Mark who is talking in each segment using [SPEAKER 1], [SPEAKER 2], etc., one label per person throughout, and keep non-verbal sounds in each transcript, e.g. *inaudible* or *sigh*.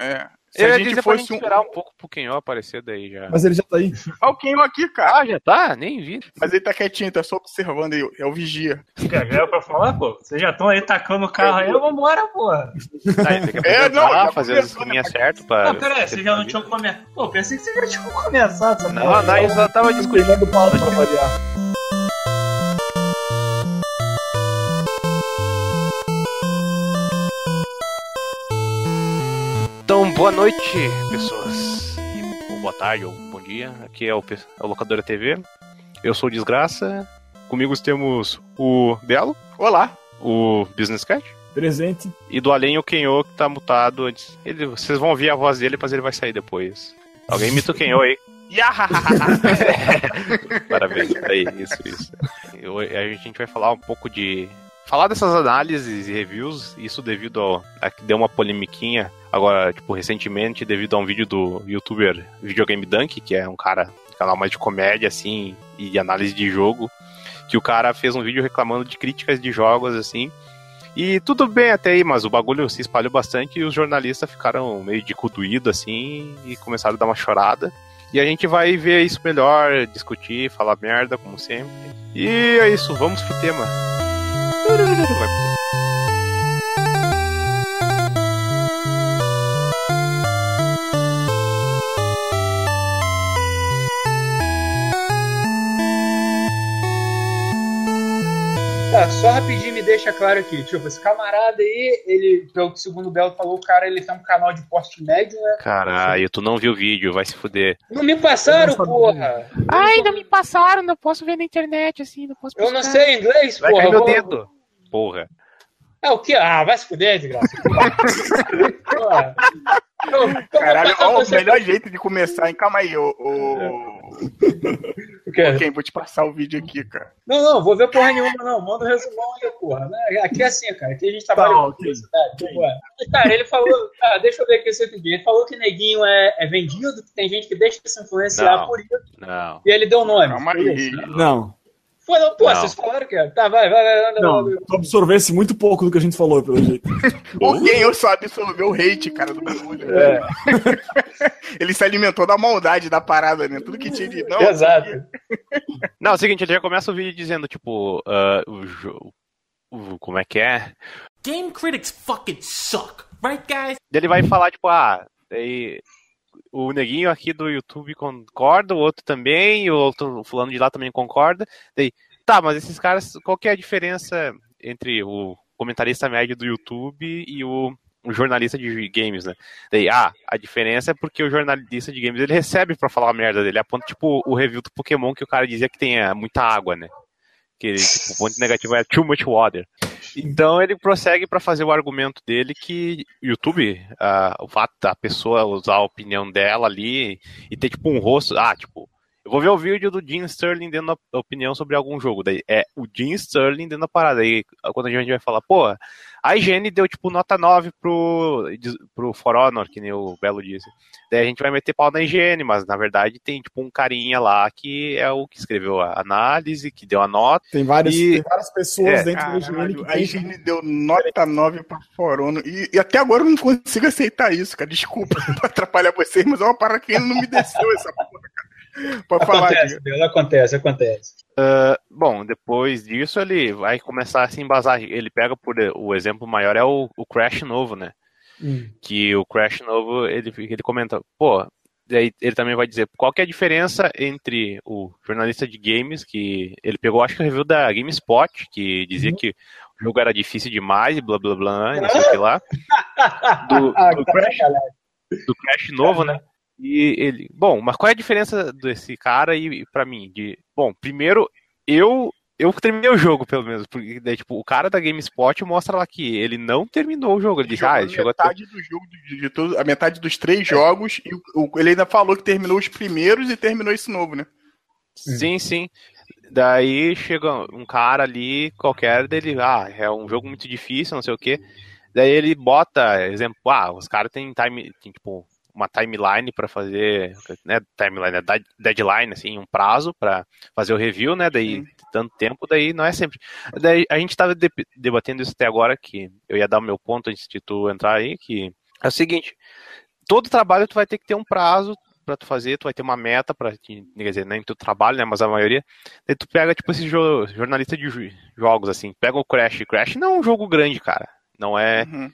[SPEAKER 1] É. Se
[SPEAKER 2] Eu
[SPEAKER 1] a gente fosse um.
[SPEAKER 2] esperar um pouco pro Kenho aparecer daí já.
[SPEAKER 3] Mas ele já tá aí.
[SPEAKER 1] Olha o Kenho aqui, cara.
[SPEAKER 2] Ah, já tá? Nem vi.
[SPEAKER 1] Mas ele tá quietinho, tá só observando aí. É o vigia.
[SPEAKER 4] Fica velho pra falar, pô. Vocês já estão aí tacando o carro aí, vambora, porra.
[SPEAKER 2] Tá, *laughs*
[SPEAKER 1] É, não, já
[SPEAKER 2] fazer as esqueminhas
[SPEAKER 1] né?
[SPEAKER 2] certas pra.
[SPEAKER 4] Ah, pera aí, vocês já não tinham começado. Pô, pensei que vocês já tinham começado essa
[SPEAKER 2] Não,
[SPEAKER 4] porra.
[SPEAKER 2] não, eu só tava discutindo.
[SPEAKER 3] Pegando pauta pra variar.
[SPEAKER 2] Então, boa noite, pessoas. Ou boa tarde, ou bom dia. Aqui é o, é o Locadora TV. Eu sou o Desgraça. Comigo temos o Belo,
[SPEAKER 1] Olá.
[SPEAKER 2] o Business Cat.
[SPEAKER 3] Presente.
[SPEAKER 2] E do além o Kenyo que tá mutado antes. Ele, vocês vão ouvir a voz dele, mas ele vai sair depois. Alguém imita o Kenyo aí. *laughs* Parabéns. Aí, isso, isso. Eu- a gente vai falar um pouco de. Falar dessas análises e reviews, isso devido ao, a que deu uma polemiquinha agora, tipo, recentemente, devido a um vídeo do youtuber Videogame Dunk, que é um cara, canal mais de comédia, assim, e de análise de jogo, que o cara fez um vídeo reclamando de críticas de jogos, assim, e tudo bem até aí, mas o bagulho se espalhou bastante e os jornalistas ficaram meio de cu doído, assim, e começaram a dar uma chorada. E a gente vai ver isso melhor, discutir, falar merda, como sempre. E é isso, vamos pro tema. Vai.
[SPEAKER 5] Tá, só rapidinho me deixa claro aqui. Tipo, esse camarada aí, ele, pelo que segundo o Belo falou, o cara ele tem um canal de porte médio, né?
[SPEAKER 2] Caralho, tu não viu o vídeo, vai se fuder.
[SPEAKER 5] Não me passaram,
[SPEAKER 3] não
[SPEAKER 5] porra!
[SPEAKER 2] Ai, não me passaram, não posso ver na internet, assim, não posso
[SPEAKER 5] Eu não sei inglês,
[SPEAKER 2] Vai
[SPEAKER 5] porra.
[SPEAKER 2] cair meu
[SPEAKER 5] eu vou-
[SPEAKER 2] dedo. Porra.
[SPEAKER 5] É o quê? Ah, vai se fuder, desgraça.
[SPEAKER 1] Caralho, ó, o melhor jeito de começar, hein? Calma aí, ô. ô...
[SPEAKER 5] O quê?
[SPEAKER 1] Quem? Vou te passar o vídeo aqui, cara.
[SPEAKER 5] Não, não, vou ver porra nenhuma, não. Manda um resumão aí, porra. né? Aqui é assim, cara. Aqui a gente trabalha
[SPEAKER 3] Tá,
[SPEAKER 5] com
[SPEAKER 3] ok.
[SPEAKER 5] publicidade. porra. Mas, Cara, ele falou. Ah, deixa eu ver aqui esse outro dia. Ele falou que neguinho é, é vendido, que tem gente que deixa de se influenciar
[SPEAKER 2] Não.
[SPEAKER 5] por isso.
[SPEAKER 2] Não.
[SPEAKER 5] E ele deu o nome.
[SPEAKER 1] Calma aí.
[SPEAKER 5] isso.
[SPEAKER 3] Não.
[SPEAKER 5] Foi, não, pô,
[SPEAKER 2] Não.
[SPEAKER 5] vocês falaram que é. Tá, vai, vai, vai. anda,
[SPEAKER 3] Não. Tu absorvesse muito pouco do que a gente falou, pelo jeito. *laughs*
[SPEAKER 1] O quem eu só absorveu o hate, cara, do bagulho.
[SPEAKER 5] É, *laughs*
[SPEAKER 1] Ele se alimentou da maldade da parada, né? Tudo que tinha de. Não,
[SPEAKER 5] exato. *laughs*
[SPEAKER 2] Não, é o seguinte, ele já começa o vídeo dizendo, tipo, ah, o jogo. Como é que é?
[SPEAKER 6] Game critics fucking suck, right, guys?
[SPEAKER 2] Daí Ele vai falar, tipo, ah, daí o neguinho aqui do YouTube concorda, o outro também, o outro o fulano de lá também concorda. Daí, tá, mas esses caras, qual que é a diferença entre o comentarista médio do YouTube e o, jornalista de games, né? Daí, ah, a diferença é porque o jornalista de games ele recebe pra falar a merda dele, a ponto, tipo, o review do Pokémon que o cara dizia que tem muita água, né? Que tipo, o ponto negativo é too much water. Então ele prossegue para fazer o argumento dele que YouTube, ah, o fato da pessoa usar a opinião dela ali e ter tipo um rosto, ah, tipo, eu vou ver o vídeo do Jim Sterling dando a opinião sobre algum jogo, daí é o Jim Sterling dando a parada, aí quando a gente vai falar, pô, a IGN deu tipo nota 9 pro, pro For Honor, que nem o Belo disse. Daí a gente vai meter pau na IGN, mas na verdade tem tipo um carinha lá que é o que escreveu a análise, que deu a nota.
[SPEAKER 3] Tem várias,
[SPEAKER 2] E-
[SPEAKER 3] tem várias pessoas
[SPEAKER 2] É,
[SPEAKER 3] dentro
[SPEAKER 1] Caralho,
[SPEAKER 3] que
[SPEAKER 1] a
[SPEAKER 3] tem.
[SPEAKER 1] higiene deu nota 9 pra Forono. E, e até agora eu não consigo aceitar isso, cara. Desculpa *laughs* pra atrapalhar vocês, mas é uma parada que ainda não me desceu essa porra. Pode falar,
[SPEAKER 5] Acontece. Belo, acontece, acontece.
[SPEAKER 2] Ah, bom, depois disso ele vai começar a se embasar. Ele pega por o exemplo maior é o, o Crash novo, né?
[SPEAKER 5] Hum.
[SPEAKER 2] Que o Crash novo ele, ele comenta, pô, daí ele também vai dizer qual que é a diferença entre o jornalista de games, que ele pegou, acho que o review da GameSpot, que dizia
[SPEAKER 5] Uhum.
[SPEAKER 2] que o jogo era difícil demais e blá blá blá, e não sei o que lá. *laughs* Do,
[SPEAKER 5] Ah,
[SPEAKER 2] do
[SPEAKER 5] tá
[SPEAKER 2] Crash do Crash novo, né? E ele, bom, mas qual é a diferença desse cara e e pra mim? De, bom, primeiro eu eu terminei o jogo pelo menos, porque daí, tipo, o cara da GameSpot mostra lá que ele não terminou o jogo, ele disse, ah, ele chegou até
[SPEAKER 1] metade do jogo, de, de todo- a metade dos três jogos, e o- o- ele ainda falou que terminou os primeiros e terminou esse novo, né?
[SPEAKER 2] Sim, sim. Daí chega um cara ali qualquer dele, ah, é um jogo muito difícil, não sei o quê. Daí ele bota, exemplo, ah, os caras têm time, tem, tipo uma timeline para fazer, né, timeline, é dead- deadline assim, um prazo para fazer o review, né? Daí tanto tempo, daí não é sempre. Daí a gente tava de- debatendo isso até agora que eu ia dar o meu ponto antes de tu entrar aí, que é o seguinte, todo trabalho tu vai ter que ter um prazo pra tu fazer, tu vai ter uma meta pra, quer dizer, nem teu trabalho, né, mas a maioria. Daí tu pega, tipo, esse jo jornalista de jo- jogos, assim, pega o Crash. Crash não é um jogo grande, cara. Não é,
[SPEAKER 1] Uhum.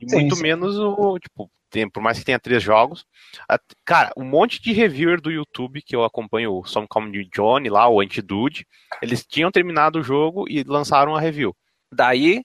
[SPEAKER 2] e
[SPEAKER 5] Sim,
[SPEAKER 2] muito
[SPEAKER 5] sim.
[SPEAKER 2] menos o, tipo, tem, por mais que tenha três jogos. a- cara, um monte de reviewer do YouTube que eu acompanho, o Some Comedy Johnny lá, o Antidude, eles tinham terminado o jogo e lançaram a review. Daí,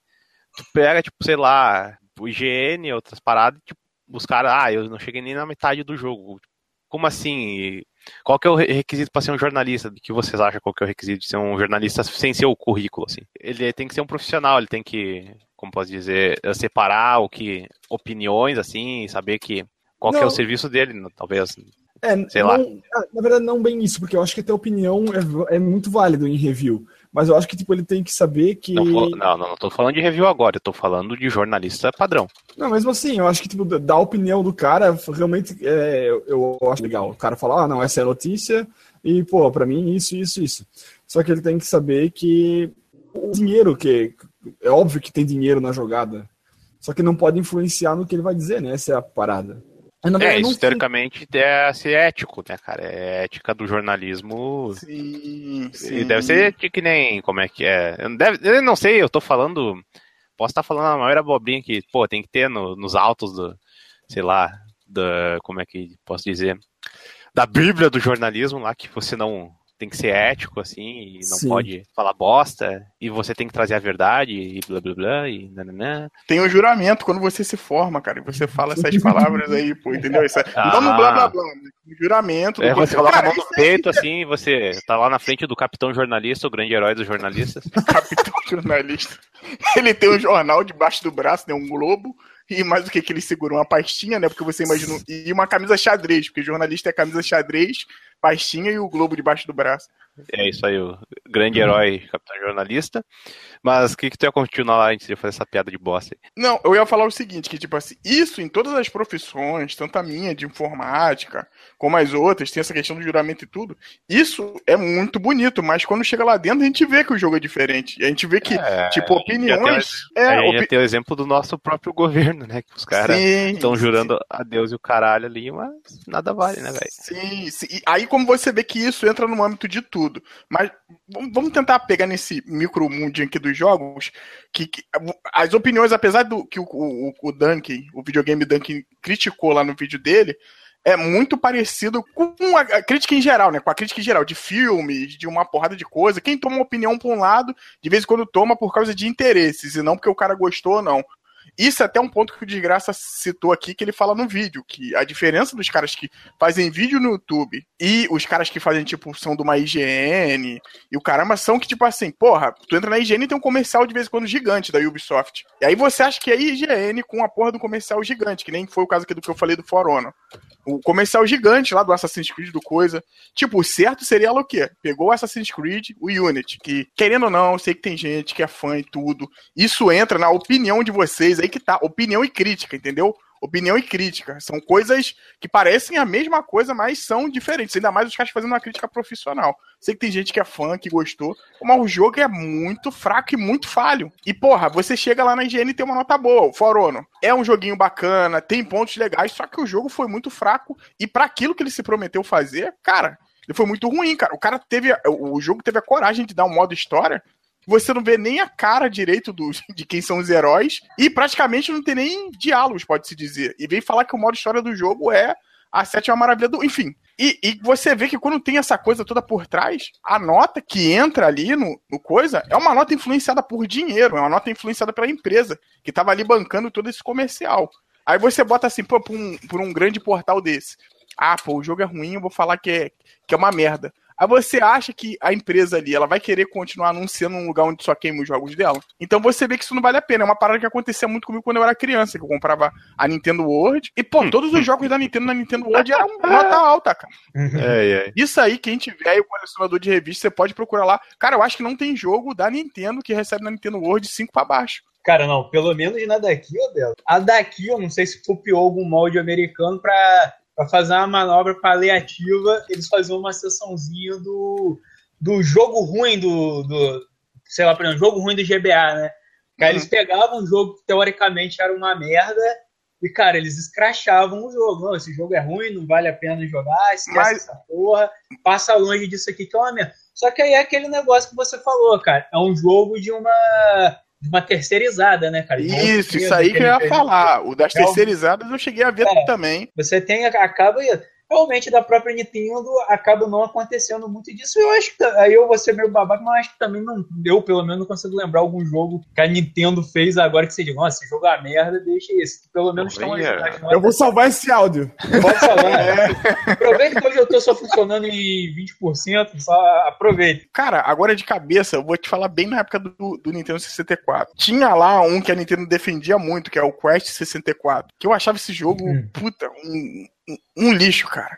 [SPEAKER 2] tu pega, tipo, sei lá, o IGN, outras paradas, tipo, os caras, ah, eu não cheguei nem na metade do jogo. Como assim? Qual que é o re- requisito para ser um jornalista? O que vocês acham qual que é o requisito de ser um jornalista sem ser o currículo, assim? Ele tem que ser um profissional, ele tem que, como posso dizer, separar o que opiniões, assim, saber que qual que é
[SPEAKER 3] Não.
[SPEAKER 2] o serviço dele, talvez.
[SPEAKER 3] É,
[SPEAKER 2] Sei
[SPEAKER 3] não-
[SPEAKER 2] lá.
[SPEAKER 3] ah, Na verdade, não bem isso, porque eu acho que a tua opinião é, é muito válida em review. Mas eu acho que tipo, ele tem que saber que.
[SPEAKER 2] Não, não, não, não tô falando de review agora, eu tô falando de jornalista padrão.
[SPEAKER 3] Não, mesmo assim, eu acho que, tipo, da- opinião do cara, realmente, é, eu, eu acho legal. O cara fala, ah, não, essa é a notícia, e, pô, pra mim, isso, isso, isso. Só que ele tem que saber que o dinheiro, que é óbvio que tem dinheiro na jogada, só que não pode influenciar no que ele vai dizer, né? Essa é a parada.
[SPEAKER 2] É, isso teoricamente é ser ético, né, cara? É ética do jornalismo.
[SPEAKER 1] Sim, sim.
[SPEAKER 2] E deve ser que nem. Como é que é? Eu não, deve, eu não sei, eu tô falando. Posso estar falando a maior abobrinha que, pô, tem que ter no- nos autos do. Sei lá. Da, como é que posso dizer? Da Bíblia do jornalismo lá, que você não. Tem que ser ético, assim, e não
[SPEAKER 3] Sim.
[SPEAKER 2] pode falar bosta, e você tem que trazer a verdade, e blá blá blá, e nananã.
[SPEAKER 1] Tem o juramento quando você se forma, cara, e você fala essas *laughs* palavras aí, pô, entendeu? Isso é-
[SPEAKER 2] Ah.
[SPEAKER 1] Não no blá blá blá, né? no juramento.
[SPEAKER 2] É, você coloca
[SPEAKER 1] Cara,
[SPEAKER 2] a mão no peito, assim, e você tá lá na frente do capitão jornalista, o grande herói dos jornalistas. *laughs*
[SPEAKER 1] capitão jornalista. Ele tem um jornal debaixo do braço, né? Um globo. E mais o que que ele segura? Uma pastinha, né? Porque você imagina. E uma camisa xadrez, porque jornalista é camisa xadrez, pastinha e o globo debaixo do braço.
[SPEAKER 2] É isso aí, o grande herói, capitão jornalista. Mas o que, que tu ia continuar lá antes de fazer essa piada de bosta aí?
[SPEAKER 1] Não, eu ia falar o seguinte, que tipo assim, isso em todas as profissões, tanto a minha de informática, como as outras, tem essa questão do juramento e tudo, isso é muito bonito, mas quando chega lá dentro a gente vê que o jogo é diferente. A gente vê que,
[SPEAKER 2] É,
[SPEAKER 1] tipo,
[SPEAKER 2] tem
[SPEAKER 1] opiniões...
[SPEAKER 2] a
[SPEAKER 1] É, opi-
[SPEAKER 2] já tem o exemplo do nosso próprio governo, né? Que os caras
[SPEAKER 1] Sim,
[SPEAKER 2] estão
[SPEAKER 1] sim.
[SPEAKER 2] jurando a Deus e o caralho ali, mas nada vale, né, velho?
[SPEAKER 1] Sim, sim. E aí, como você vê que isso entra no âmbito de tudo. Mas vamos tentar pegar nesse micro mundinho aqui dos jogos, que, que as opiniões, apesar do que o, o, o Duncan, o videogame Duncan criticou lá no vídeo dele, é muito parecido com a, crítica em geral, né? Com a crítica em geral de filmes, de uma porrada de coisa. Quem toma uma opinião pra um lado, de vez em quando toma por causa de interesses, e não porque o cara gostou ou não. Isso é até um ponto que o Desgraça citou aqui, que ele fala no vídeo, que a diferença dos caras que fazem vídeo no YouTube e os caras que fazem, tipo, são de uma IGN e o caramba, são que, tipo assim, porra, tu entra na IGN e tem um comercial de vez em quando gigante da Ubisoft. E aí você acha que é IGN com a porra do comercial gigante, que nem foi o caso aqui do que eu falei do For Honor. O comercial gigante lá do Assassin's Creed, do coisa. Tipo, o certo seria ela o quê? Pegou o Assassin's Creed, o Unity, que, querendo ou não, eu sei que tem gente que é fã e tudo. Isso entra na opinião de vocês, aí que tá. Opinião e crítica, entendeu? Opinião e crítica. São coisas que parecem a mesma coisa, mas são diferentes. Ainda mais os caras fazendo uma crítica profissional. Sei que tem gente que é fã, que gostou, mas o jogo é muito fraco e muito falho. E, porra, você chega lá na IGN e tem uma nota boa. O For Honor é um joguinho bacana, tem pontos legais, só que o jogo foi muito fraco. E para aquilo que ele se prometeu fazer, cara, ele foi muito ruim, cara. O cara teve. O jogo teve a coragem de dar um modo história você não vê nem a cara direito do, de quem são os heróis e praticamente não tem nem diálogos, pode-se dizer. E vem falar que o modo história do jogo é a sétima maravilha do. Enfim. E, e você vê que quando tem essa coisa toda por trás, a nota que entra ali no, no coisa é uma nota influenciada por dinheiro, é uma nota influenciada pela empresa que tava ali bancando todo esse comercial. Aí você bota assim, pô, por um, por um grande portal desse. Ah, pô, o jogo é ruim, eu vou falar que é, que é uma merda. Aí você acha que a empresa ali, ela vai querer continuar anunciando um lugar onde só queima os jogos dela? Então você vê que isso não vale a pena. É uma parada que acontecia muito comigo quando eu era criança, que eu comprava a Nintendo World. E, pô, todos os jogos da Nintendo na Nintendo World eram *laughs* nota alta, cara.
[SPEAKER 2] É, é.
[SPEAKER 1] Isso aí, quem tiver aí o colecionador de revista, você pode procurar lá. Cara, eu acho que não tem jogo da Nintendo que recebe na Nintendo World 5 pra baixo.
[SPEAKER 5] Cara, não, pelo menos na daqui, ô Belo. A daqui, eu não sei se copiou algum molde americano pra, pra fazer uma manobra paliativa. Eles faziam uma sessãozinha do, do jogo ruim do, do. Sei lá, por exemplo, jogo ruim do GBA, né? Cara, eles pegavam um jogo que teoricamente era uma merda E, cara, eles escrachavam o jogo. Não, esse jogo é ruim, não vale a pena jogar, esquece
[SPEAKER 1] Mas-
[SPEAKER 5] essa porra, passa longe disso aqui que é uma merda. Só que aí é aquele negócio que você falou, cara. É um jogo de uma, uma terceirizada, né, cara? Uma
[SPEAKER 1] Isso, isso aí que eu ia falar. O das terceirizadas eu cheguei a ver
[SPEAKER 5] É.
[SPEAKER 1] também.
[SPEAKER 5] Você tem, acaba realmente da própria Nintendo acaba não acontecendo muito disso. Eu acho que aí eu vou ser meio babaca, mas acho que também não, eu pelo menos não consigo lembrar algum jogo que a Nintendo fez agora que você diga, nossa, esse jogo é uma merda, deixa esse. Pelo menos estão
[SPEAKER 3] Eu vou salvar esse áudio.
[SPEAKER 5] Pode falar. Aproveita que hoje eu tô só funcionando em 20%, só aproveita.
[SPEAKER 1] Cara, agora de cabeça, eu vou te falar bem na época do, do Nintendo 64. Tinha lá um que a Nintendo defendia muito, que é o Quest 64. Que eu achava esse jogo,
[SPEAKER 5] Hum.
[SPEAKER 1] puta, um, um- lixo, cara.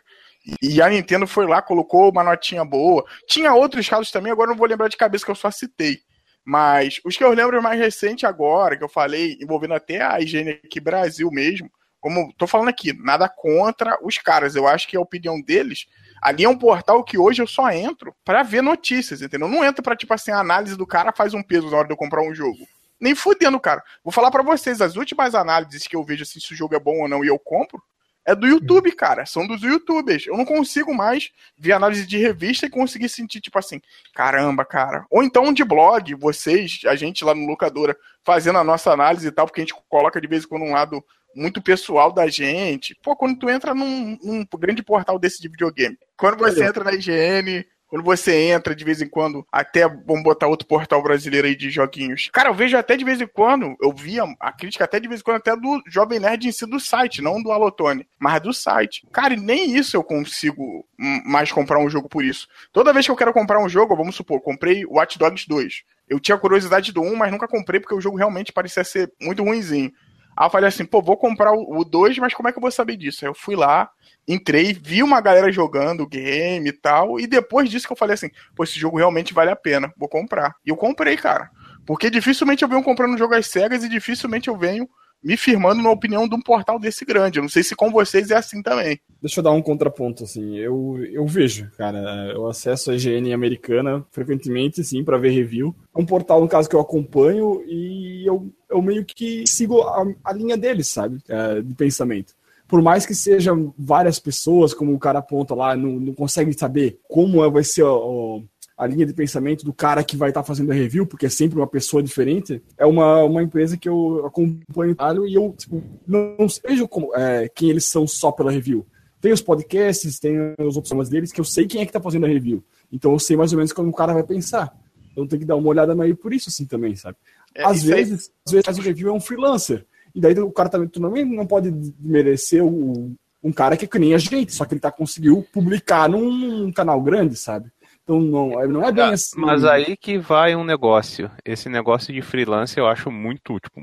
[SPEAKER 1] E- a Nintendo foi lá, colocou uma notinha boa. Tinha outros casos também, agora não vou lembrar de cabeça que eu só citei. Mas os que eu lembro mais recente agora, que eu falei, envolvendo até a higiene aqui Brasil mesmo, como tô falando aqui, nada contra os caras. Eu acho que a opinião deles Ali é um portal que hoje eu só entro pra ver notícias, entendeu? Eu não entro pra, tipo assim, a análise do cara faz um peso na hora de eu comprar um jogo. Nem fudendo, cara. Vou falar pra vocês, as últimas análises que eu vejo assim, se o jogo é bom ou não e eu compro, é do YouTube, cara. São dos youtubers. Eu não consigo mais ver análise de revista e conseguir sentir, tipo assim, caramba, cara. Ou então de blog, vocês, a gente lá no locadora, fazendo a nossa análise e tal, porque a gente coloca de vez em quando um lado muito pessoal da gente. Pô, quando tu entra num, num grande portal desse de videogame, quando você entra na IGN, quando você entra de vez em quando, até vamos botar outro portal brasileiro aí de joguinhos. Cara, eu vejo até de vez em quando, eu via a crítica até de vez em quando, até do Jovem Nerd em si do site, não do Alotone, mas do site. Cara, e nem isso eu consigo mais comprar um jogo por isso. Toda vez que eu quero comprar um jogo, vamos supor, comprei Watch Dogs 2. Eu tinha curiosidade do 1, mas nunca comprei porque o jogo realmente parecia ser muito ruinzinho. Aí eu falei assim, pô, vou comprar o 2, mas como é que eu vou saber disso? Aí eu fui lá, entrei, vi uma galera jogando o game e tal, e depois disso que eu falei assim, pô, esse jogo realmente vale a pena, vou comprar. E eu comprei, cara. Porque dificilmente eu venho comprando jogo às cegas e dificilmente eu venho me firmando na opinião de um portal desse grande. Eu não sei se com vocês é assim também.
[SPEAKER 3] Deixa eu dar um contraponto, assim. Eu, eu vejo, cara. Eu acesso a IGN americana frequentemente, sim, para ver review. É um portal, no caso, que eu acompanho e eu, eu meio que sigo a, a linha deles, sabe? É, de pensamento. Por mais que sejam várias pessoas, como o cara aponta lá, não, não consegue saber como é- vai ser o- a linha de pensamento do cara que vai estar fazendo a review, porque é sempre uma pessoa diferente, é uma, uma empresa que eu acompanho e eu tipo, não, não vejo como, é, quem eles são só pela review. Tem os podcasts, tem as opções deles, que eu sei quem é que tá fazendo a review. Então eu sei mais ou menos como o cara vai pensar. Então tem que dar uma olhada meio por isso, assim, também, sabe?
[SPEAKER 1] É,
[SPEAKER 3] às,
[SPEAKER 1] isso aí-
[SPEAKER 3] vezes, às vezes o review é um freelancer. E daí o cara também, tu também não pode merecer o, um cara que é que nem a gente, só que ele tá conseguiu publicar num canal grande, sabe? Então não, não é bem
[SPEAKER 2] Ah,
[SPEAKER 3] assim.
[SPEAKER 2] Mas aí que vai um negócio. Esse negócio de freelance eu acho muito, tipo,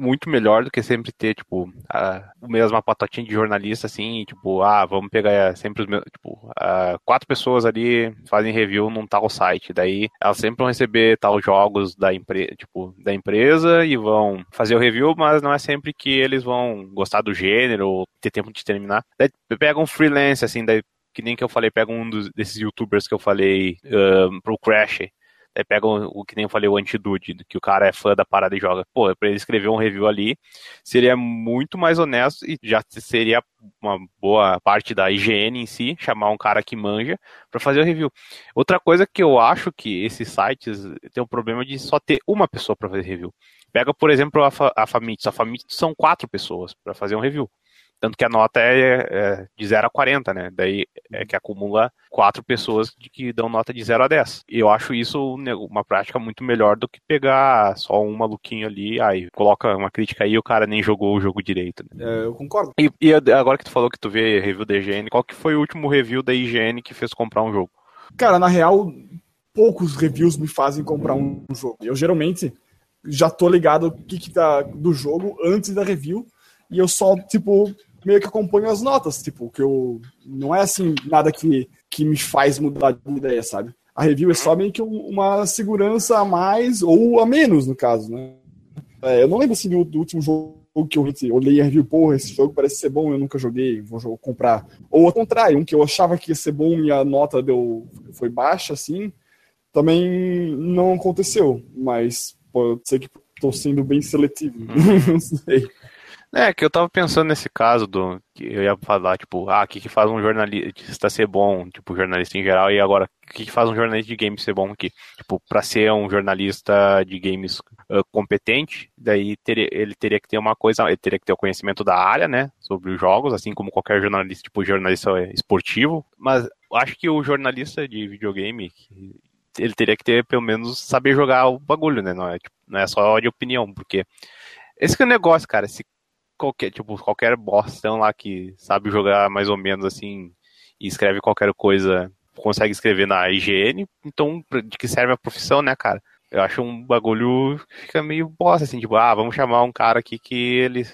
[SPEAKER 2] muito melhor do que sempre ter, tipo, a, o mesma patotinha de jornalista, assim, tipo, ah, vamos pegar sempre os mesmos, tipo, ah, quatro pessoas ali fazem review num tal site, daí elas sempre vão receber tal jogos da empresa, tipo, da empresa e vão fazer o review, mas não é sempre que eles vão gostar do gênero ou ter tempo de terminar. Daí pega um freelance, assim, daí que nem que eu falei, pega um dos, desses youtubers que eu falei um, pro Crash. Aí pega o, o que nem eu falei, o Antidude, que o cara é fã da parada e joga. Pô, pra ele escrever um review ali, seria muito mais honesto e já seria uma boa parte da IGN em si, chamar um cara que manja pra fazer o review. Outra coisa que eu acho que esses sites tem um problema de só ter uma pessoa pra fazer review. Pega, por exemplo, a, Fa- a Famitsu. A Famitsu são quatro pessoas pra fazer um review. Tanto que a nota é, é de 0 a 40, né? Daí é que acumula quatro pessoas de que dão nota de 0 a 10. E eu acho isso uma prática muito melhor do que pegar só um maluquinho ali, aí coloca uma crítica aí e o cara nem jogou o jogo direito. Né?
[SPEAKER 3] É, eu concordo.
[SPEAKER 2] E, e agora que tu falou que tu vê review da IGN, qual que foi o último review da IGN que fez comprar um jogo?
[SPEAKER 3] Cara, na real, poucos reviews me fazem comprar um jogo. Eu geralmente já tô ligado o que, que tá do jogo antes da review e eu só, tipo, meio que acompanho as notas, tipo, que eu não é assim nada que, que me faz mudar de ideia, sabe? A review é só meio que um- uma segurança a mais ou a menos, no caso, né? É, eu não lembro assim do, do último jogo que eu olhei a review, porra, esse jogo parece ser bom, eu nunca joguei, vou comprar. Ou ao contrário, um que eu achava que ia ser bom e a nota deu, foi baixa, assim, também não aconteceu. Mas pode ser que estou sendo bem seletivo. *laughs* não sei.
[SPEAKER 2] É, que eu tava pensando nesse caso do. que Eu ia falar, tipo, ah, o que, que faz um jornalista ser bom, tipo, jornalista em geral, e agora, o que, que faz um jornalista de games ser bom aqui? Tipo, pra ser um jornalista de games ah, competente, daí ele teria que ter uma coisa, ele teria que ter o conhecimento da área, né, sobre os jogos, assim como qualquer jornalista, tipo, jornalista esportivo, mas acho que o jornalista de videogame, ele teria que ter, pelo menos, saber jogar o bagulho, né, não é, tipo, não é só de opinião, porque esse que é o negócio, cara, se qualquer, tipo, qualquer bostão lá que sabe jogar mais ou menos assim e escreve qualquer coisa, consegue escrever na IGN, então de que serve a profissão, né, cara? Eu acho um bagulho fica meio bosta, assim, tipo, ah, vamos chamar um cara aqui que ele,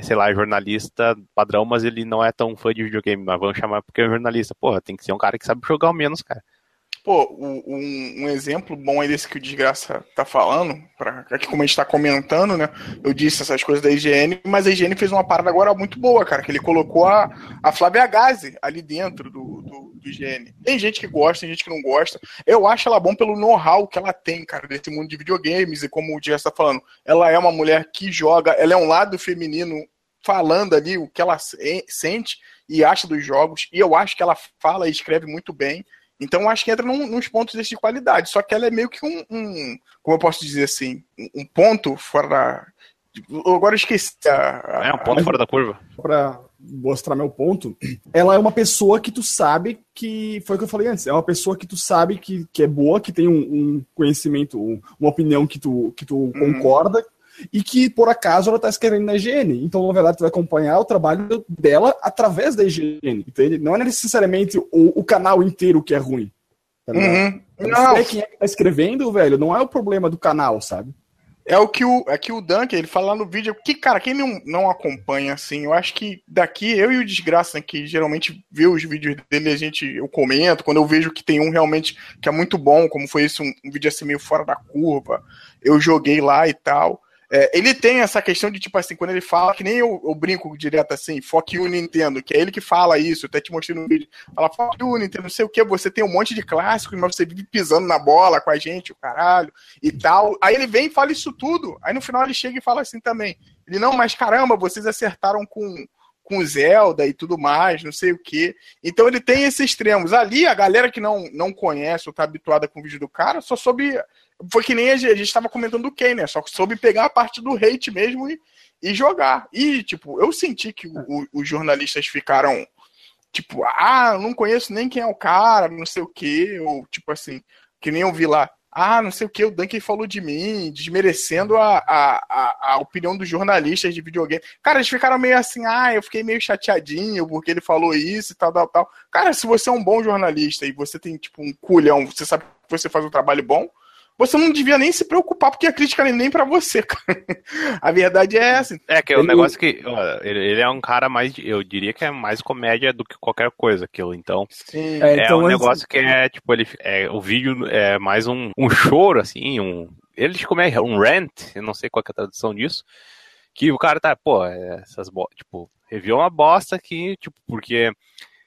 [SPEAKER 2] sei lá, é jornalista padrão, mas ele não é tão fã de videogame, mas vamos chamar porque é jornalista. Porra, tem que ser um cara que sabe jogar ao menos, cara.
[SPEAKER 1] Pô, um, um exemplo bom aí desse que o Desgraça tá falando, pra, aqui como a gente tá comentando, né? Eu disse essas coisas da IGN, mas a IGN fez uma parada agora muito boa, cara, que ele colocou a, a Flávia Gazi ali dentro do, do, do IGN. Tem gente que gosta, tem gente que não gosta. Eu acho ela bom pelo know-how que ela tem, cara, desse mundo de videogames, e como o Desgraça tá falando, ela é uma mulher que joga, ela é um lado feminino falando ali o que ela se- sente e acha dos jogos, e eu acho que ela fala e escreve muito bem. Então acho que entra num, nos pontos desses de qualidade. Só que ela é meio que um, um- como eu posso dizer assim, um, um ponto fora da. eu Agora eu esqueci. A, a-
[SPEAKER 2] É um ponto fora da curva.
[SPEAKER 3] Pra mostrar meu ponto, ela é uma pessoa que tu sabe que. Foi o que eu falei antes. É uma pessoa que tu sabe que, que é boa, que tem um, um conhecimento, um- uma opinião que tu, que tu concorda. E que, por acaso, ela tá escrevendo na IGN. Então, na verdade, tu vai acompanhar o trabalho dela através da IGN. Entende? Não é necessariamente o, o canal inteiro que é ruim. Tá?
[SPEAKER 1] Uhum.
[SPEAKER 3] Não.
[SPEAKER 1] Não,
[SPEAKER 3] quem é que tá escrevendo, velho, não é o problema do canal, sabe?
[SPEAKER 1] É o que o, é que o Duncan, ele fala lá no vídeo, que, cara, quem não, não acompanha, assim, eu acho que daqui, eu e o Desgraça, né, que geralmente vê os vídeos dele, a gente, eu comento, quando eu vejo que tem um realmente que é muito bom, como foi esse, um, um vídeo assim meio fora da curva, eu joguei lá e tal. É, ele tem essa questão de, tipo assim, quando ele fala, que nem eu, eu brinco direto assim, fuck you Nintendo, que é ele que fala isso, até te mostrei no vídeo, fala, fuck you Nintendo, não sei o que, você tem um monte de clássicos, mas você vive pisando na bola com a gente, o caralho, e tal. Aí ele vem e fala isso tudo. Aí no final ele chega e fala assim também. Ele, não, mas caramba, vocês acertaram com, com Zelda e tudo mais, não sei o quê. Então ele tem esses extremos. Ali, a galera que não, não conhece ou tá habituada com o vídeo do cara, só soube. Foi que nem a gente estava comentando do Ken, né? Só soube pegar a parte do hate mesmo e, e jogar. E, tipo, eu senti que o- o- os jornalistas ficaram. Tipo, ah, não conheço nem quem é o cara, não sei o quê. Ou, tipo assim, que nem eu vi lá. Ah, não sei o que, o Duncan falou de mim, desmerecendo a, a, a opinião dos jornalistas de videogame. Cara, eles ficaram meio assim, ah, eu fiquei meio chateadinho porque ele falou isso e tal, tal, tal. Cara, se você é um bom jornalista e você tem, tipo, um culhão, você sabe que você faz um trabalho bom, você não devia nem se preocupar, porque a crítica nem pra você, *laughs* cara. A verdade é essa.
[SPEAKER 2] É, que é um
[SPEAKER 3] Ele-
[SPEAKER 2] negócio que. ó, ele, ele é um cara mais. Eu diria que é mais comédia do que qualquer coisa aquilo. Então.
[SPEAKER 1] Sim.
[SPEAKER 2] É,
[SPEAKER 3] então,
[SPEAKER 2] um
[SPEAKER 3] mas-
[SPEAKER 2] negócio que é, tipo, ele. É, o vídeo é mais um, um choro, assim, um. Ele como é um rant, eu não sei qual que é a tradução disso. Que o cara tá, pô, é, essas bo... tipo, reviu uma bosta aqui, tipo, porque.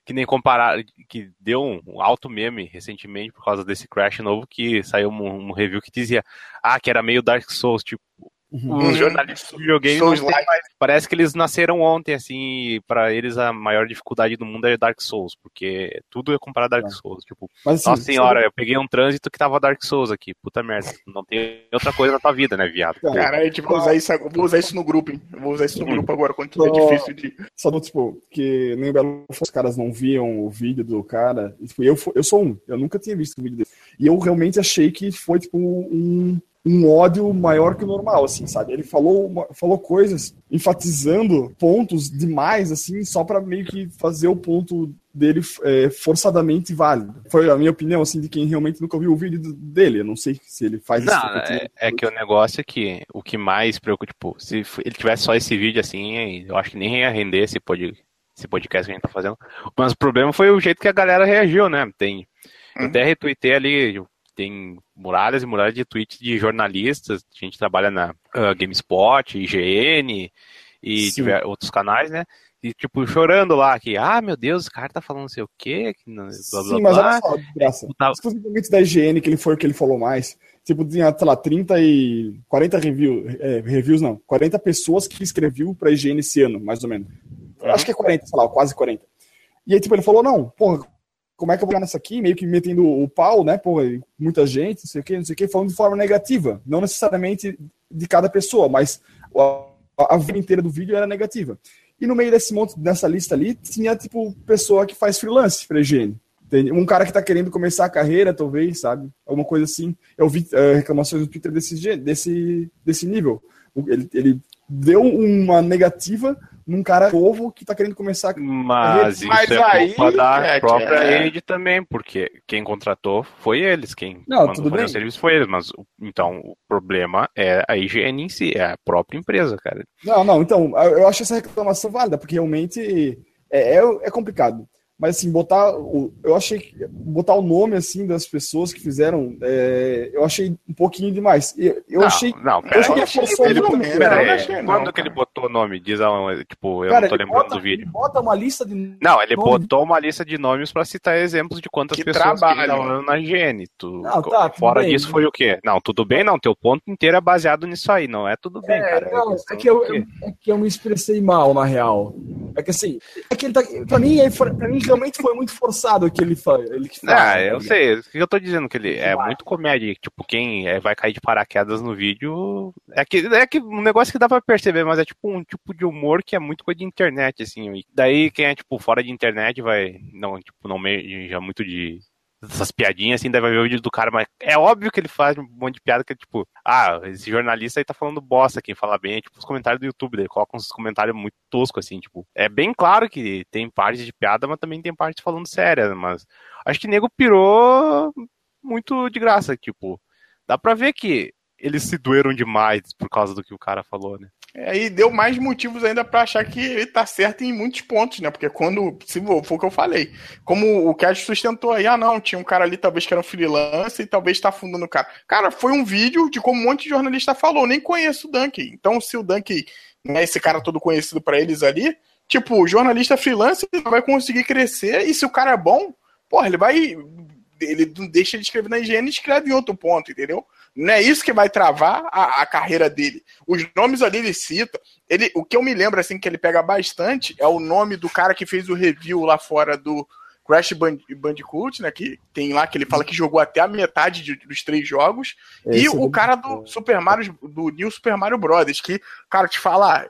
[SPEAKER 2] Que nem comparar, que deu um alto meme recentemente por causa desse Crash novo, que saiu um, um review que dizia, ah, que era meio Dark Souls, tipo,
[SPEAKER 1] Uhum.
[SPEAKER 2] os jornalistas de videogame
[SPEAKER 1] Souls
[SPEAKER 2] não tem mais. Parece que eles nasceram ontem, assim, e pra eles a maior dificuldade do mundo é Dark Souls, porque tudo é comparado a Dark Souls. Tipo,
[SPEAKER 3] Mas, assim,
[SPEAKER 2] nossa senhora, eu peguei um trânsito que tava Dark Souls aqui, puta merda. Não tem outra coisa na tua vida, né, viado?
[SPEAKER 1] Cara, a gente vai usar isso, vou usar isso no grupo, hein? Eu Vou usar isso no grupo agora, quando tiver
[SPEAKER 3] Só-
[SPEAKER 1] difícil de.
[SPEAKER 3] Só no, tipo, que nem o Belo os caras não viam o vídeo do cara. E, tipo, eu, eu sou um, eu nunca tinha visto o vídeo dele. E eu realmente achei que foi, tipo, um, um ódio maior que o normal, assim, sabe? Ele falou, uma- falou coisas enfatizando pontos demais, assim, só pra meio que fazer o ponto dele é, forçadamente válido. Foi a minha opinião, assim, de quem realmente nunca viu o vídeo dele. Eu não sei se ele faz
[SPEAKER 2] Não,
[SPEAKER 3] isso.
[SPEAKER 2] é,
[SPEAKER 3] frequentemente.
[SPEAKER 2] é que o negócio é que o que mais preocupa, tipo, se ele tivesse só esse vídeo assim, eu acho que nem ia render esse, pod, esse podcast que a gente tá fazendo. Mas o problema foi o jeito que a galera reagiu, né? Tem, eu
[SPEAKER 1] Uhum.
[SPEAKER 2] até retuitei ali, tem muralhas e muralhas de tweets de jornalistas, a gente trabalha na ah, GameSpot, IGN e
[SPEAKER 3] Sim.
[SPEAKER 2] diver- outros canais, né? E, tipo, chorando lá, que, ah, meu Deus, o cara tá falando não sei o quê, que não, blá, blá,
[SPEAKER 3] Sim, mas
[SPEAKER 2] blá.
[SPEAKER 3] olha só, graça.
[SPEAKER 2] Tá-
[SPEAKER 3] Exclusivamente da IGN, que ele foi o que ele falou mais. Tipo, tinha, sei lá, 30 e. 40 review, é, reviews, não. 40 pessoas que escreviam pra IGN esse ano, mais ou menos. Acho que é 40, sei lá, quase 40. E aí, tipo, ele falou, não, porra, como é que eu vou ganhar nessa aqui? Meio que metendo o pau, né? E muita gente, não sei o quê, não sei o quê, falando de forma negativa. Não necessariamente de cada pessoa, mas a, a vida inteira do vídeo era negativa. E no meio desse monte, dessa lista ali, tinha, tipo, pessoa que faz freelance. Entende? Um cara que tá querendo começar a carreira, talvez, sabe? Alguma coisa assim. Eu vi eh, reclamações no Twitter desse, desse, desse nível. Ele, ele deu uma negativa num cara novo que tá querendo começar a
[SPEAKER 2] Mas isso
[SPEAKER 1] Mas
[SPEAKER 2] é
[SPEAKER 1] aí,
[SPEAKER 2] culpa da
[SPEAKER 1] Cat,
[SPEAKER 2] própria
[SPEAKER 1] é.
[SPEAKER 2] rede também, porque quem contratou foi eles, quem
[SPEAKER 3] Não,
[SPEAKER 2] mandou
[SPEAKER 3] tudo
[SPEAKER 2] fazer
[SPEAKER 3] bem.
[SPEAKER 2] o serviço foi eles, mas então o problema é a higiene em si, é a própria empresa, cara.
[SPEAKER 3] Não, não, então, eu eu acho essa reclamação válida, porque realmente é, é, é complicado. Mas assim, botar o. Eu achei botar o nome assim das pessoas que fizeram, é, eu achei um pouquinho demais. Eu, eu
[SPEAKER 2] não,
[SPEAKER 3] achei.
[SPEAKER 2] não,
[SPEAKER 3] Eu
[SPEAKER 2] pera
[SPEAKER 3] achei que ele forçou
[SPEAKER 2] pera
[SPEAKER 1] eu não achei não,
[SPEAKER 2] quando que ele
[SPEAKER 1] cara.
[SPEAKER 2] botou o nome? Diz aonde, tipo, eu
[SPEAKER 3] Cara,
[SPEAKER 2] não tô lembrando
[SPEAKER 3] bota,
[SPEAKER 2] do vídeo.
[SPEAKER 3] ele bota uma lista de.
[SPEAKER 2] Não, ele
[SPEAKER 3] nome-
[SPEAKER 2] botou uma lista de nomes pra citar exemplos de quantas
[SPEAKER 1] Que
[SPEAKER 2] pessoas
[SPEAKER 1] trabalham.
[SPEAKER 2] na higiene. Tu,
[SPEAKER 3] Não, tá,
[SPEAKER 2] fora
[SPEAKER 3] bem.
[SPEAKER 2] disso foi o quê? Não, tudo bem, não. Teu ponto inteiro é baseado nisso aí, não é tudo bem,
[SPEAKER 3] É,
[SPEAKER 2] cara.
[SPEAKER 3] não,
[SPEAKER 2] questão
[SPEAKER 3] é que eu, é que eu me expressei mal, na real. É que assim, é que ele tá, pra, mim, é, pra mim realmente foi muito forçado o que ele que faz,
[SPEAKER 2] Ah,
[SPEAKER 3] tá
[SPEAKER 2] eu sei, o que eu tô dizendo que ele é muito comédia, tipo, quem é, vai cair de paraquedas no vídeo, é que é que um negócio que dá pra perceber, mas é tipo um tipo de humor que é muito coisa de internet assim. E daí quem é tipo fora de internet vai não, tipo, não meja muito de essas piadinhas assim, vai ver o vídeo do cara, mas é óbvio que ele faz um monte de piada que é tipo, ah, esse jornalista aí tá falando bosta, quem fala bem é tipo os comentários do YouTube, daí coloca uns comentários muito toscos assim, tipo, é bem claro que tem parte de piada, mas também tem parte falando séria, mas acho que nego pirou muito de graça, tipo, dá pra ver que eles se doeram demais por causa do que o cara falou, né?
[SPEAKER 1] É, e deu mais motivos ainda pra achar que ele tá certo em muitos pontos, né? Porque quando. Se for o que eu falei. Como o Cash sustentou aí, ah, não, tinha um cara ali, talvez que era um freelancer e talvez tá afundando o cara. Cara, foi um vídeo de como um monte de jornalista falou. Nem conheço o Dunk. Então, se o Dunk não é esse cara todo conhecido pra eles ali, tipo, jornalista freelancer vai conseguir crescer. E se o cara é bom, porra, ele vai. Ele deixa de escrever na higiene e escreve em outro ponto, entendeu? Não é isso que vai travar a, a carreira dele. Os nomes ali ele cita. Ele, o que eu me lembro, assim, que ele pega bastante é o nome do cara que fez o review lá fora do Crash Band- Bandicoot, né? Que tem lá que ele fala que jogou até a metade de- dos três jogos.
[SPEAKER 3] Esse
[SPEAKER 1] e
[SPEAKER 3] é
[SPEAKER 1] o cara do Super Mario, do New Super Mario Brothers, que, cara, te falar,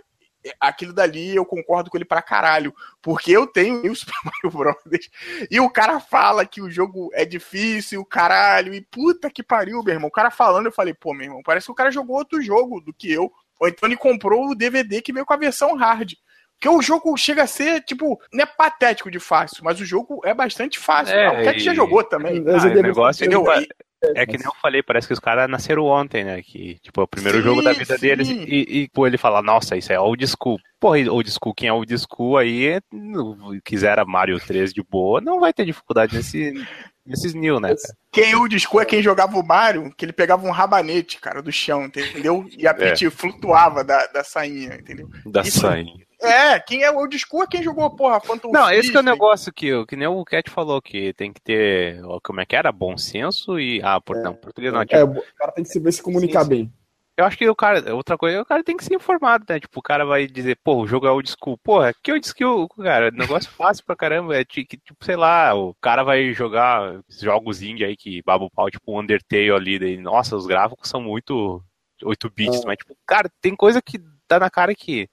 [SPEAKER 1] aquilo dali eu concordo com ele pra caralho. Porque eu tenho *laughs* o Super Mario Brothers. E o cara fala que o jogo é difícil, caralho. E puta que pariu, meu irmão. O cara falando, eu falei, pô, meu irmão, parece que o cara jogou outro jogo do que eu. Ou então ele comprou o DVD que veio com a versão hard. Porque o jogo chega a ser, tipo, não é patético de fácil, mas o jogo é bastante fácil.
[SPEAKER 2] É,
[SPEAKER 1] o Cat já
[SPEAKER 2] e-
[SPEAKER 1] jogou também.
[SPEAKER 2] Ah, o
[SPEAKER 3] é
[SPEAKER 2] negócio
[SPEAKER 1] Entendeu?
[SPEAKER 2] é,
[SPEAKER 1] E-
[SPEAKER 2] é que nem eu falei, parece que os caras nasceram ontem, né? Que, tipo, é o primeiro
[SPEAKER 1] Sim,
[SPEAKER 2] jogo da vida
[SPEAKER 1] sim.
[SPEAKER 2] deles. E, e, pô, ele fala, nossa, isso é old school. Porra, old school, quem é old school aí, quiser a Mario 3 de boa, não vai ter dificuldade nesse, nesses new, né? cara?
[SPEAKER 1] Quem o disco é quem jogava o Mario, que ele pegava um rabanete, cara, do chão, entendeu? E a Peach flutuava da, da sainha, entendeu?
[SPEAKER 2] Da
[SPEAKER 1] Isso-
[SPEAKER 2] sangue.
[SPEAKER 1] É, quem é o disco é quem jogou, porra, Phantom
[SPEAKER 2] Não, esse que é o negócio que, eu- que nem o Cat falou, que tem que ter, como é que era? Bom senso e, ah, por, não, português não, tipo,
[SPEAKER 3] É, o cara tem que saber se comunicar
[SPEAKER 2] Sim, sim.
[SPEAKER 3] bem.
[SPEAKER 2] Eu acho que o cara, outra coisa, o cara tem que ser informado, né? Tipo, o cara vai dizer, pô, o jogo é old school. Porra, que old school, cara? Negócio *laughs* fácil pra caramba. É tipo, sei lá, o cara vai jogar jogos indie aí que baba o pau, tipo um Undertale ali. Daí, nossa, os gráficos são muito 8 bits, mas, tipo, cara, tem coisa que dá na cara que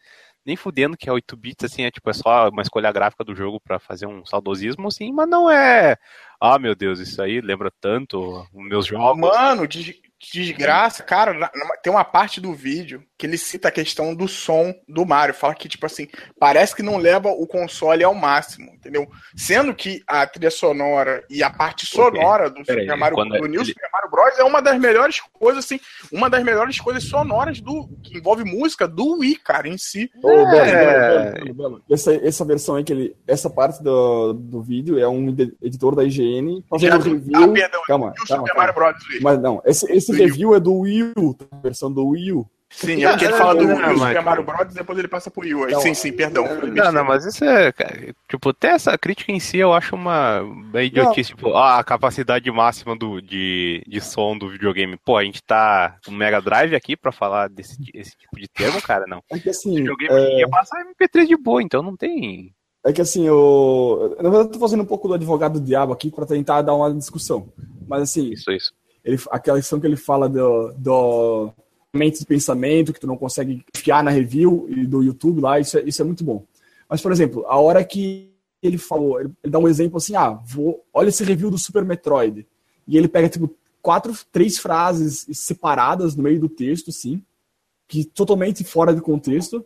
[SPEAKER 2] nem fudendo que é 8 bits, assim, é tipo, é só uma escolha gráfica do jogo pra fazer um saudosismo, assim, mas não é. Ah, meu Deus, isso aí lembra tanto os meus jogos.
[SPEAKER 1] Mano, des- desgraça, cara, na- na- tem uma parte do vídeo que ele cita a questão do som do Mario. Fala que, tipo assim, parece que não leva o console ao máximo, entendeu? Sendo que a trilha sonora e a parte sonora do, Super
[SPEAKER 2] aí,
[SPEAKER 1] Mario, do New
[SPEAKER 2] ele-
[SPEAKER 1] Super Mario Bros. é uma das melhores coisas, assim, uma das melhores coisas sonoras do que envolve música do Wii, cara, em si.
[SPEAKER 2] É.
[SPEAKER 3] Belo, Belo, Belo. Essa, essa versão aí, que ele, essa parte do, do vídeo é um ed- editor da IGN fazendo review.
[SPEAKER 1] ah, perdão,
[SPEAKER 3] calma,
[SPEAKER 1] New
[SPEAKER 3] calma,
[SPEAKER 1] Super
[SPEAKER 3] calma.
[SPEAKER 1] Mario Bros. Wii.
[SPEAKER 3] Mas não, esse, esse
[SPEAKER 1] Do Wii U.
[SPEAKER 3] review é do Wii U, a versão do Wii U.
[SPEAKER 1] Sim, é porque ele fala do,
[SPEAKER 2] Não, mas-
[SPEAKER 1] Super Mario Bros. depois ele passa pro Wii.
[SPEAKER 3] Não,
[SPEAKER 1] sim, sim, perdão.
[SPEAKER 2] Não, não, mas isso é. cara, Tipo, até essa crítica em si eu acho uma, uma idiotice. Tipo, ah, a capacidade máxima do, de, de som do videogame. Pô, a gente tá com Mega Drive aqui pra falar desse esse tipo de termo, cara, não.
[SPEAKER 3] É que
[SPEAKER 2] O
[SPEAKER 3] assim,
[SPEAKER 2] videogame hoje em dia passa MP3 de boa, então não tem.
[SPEAKER 3] É que assim, eu. Na verdade, eu tô fazendo um pouco do advogado do diabo aqui pra tentar dar uma discussão. Mas assim,
[SPEAKER 2] Isso, isso.
[SPEAKER 3] ele, aquela questão que ele fala do, do mente de pensamento, que tu não consegue enfiar na review e do YouTube lá, isso é, isso é muito bom. Mas, por exemplo, a hora que ele falou, ele, dá um exemplo assim, ah, vou, olha esse review do Super Metroid. E ele pega, tipo, quatro, três frases separadas no meio do texto, assim, que totalmente fora de contexto,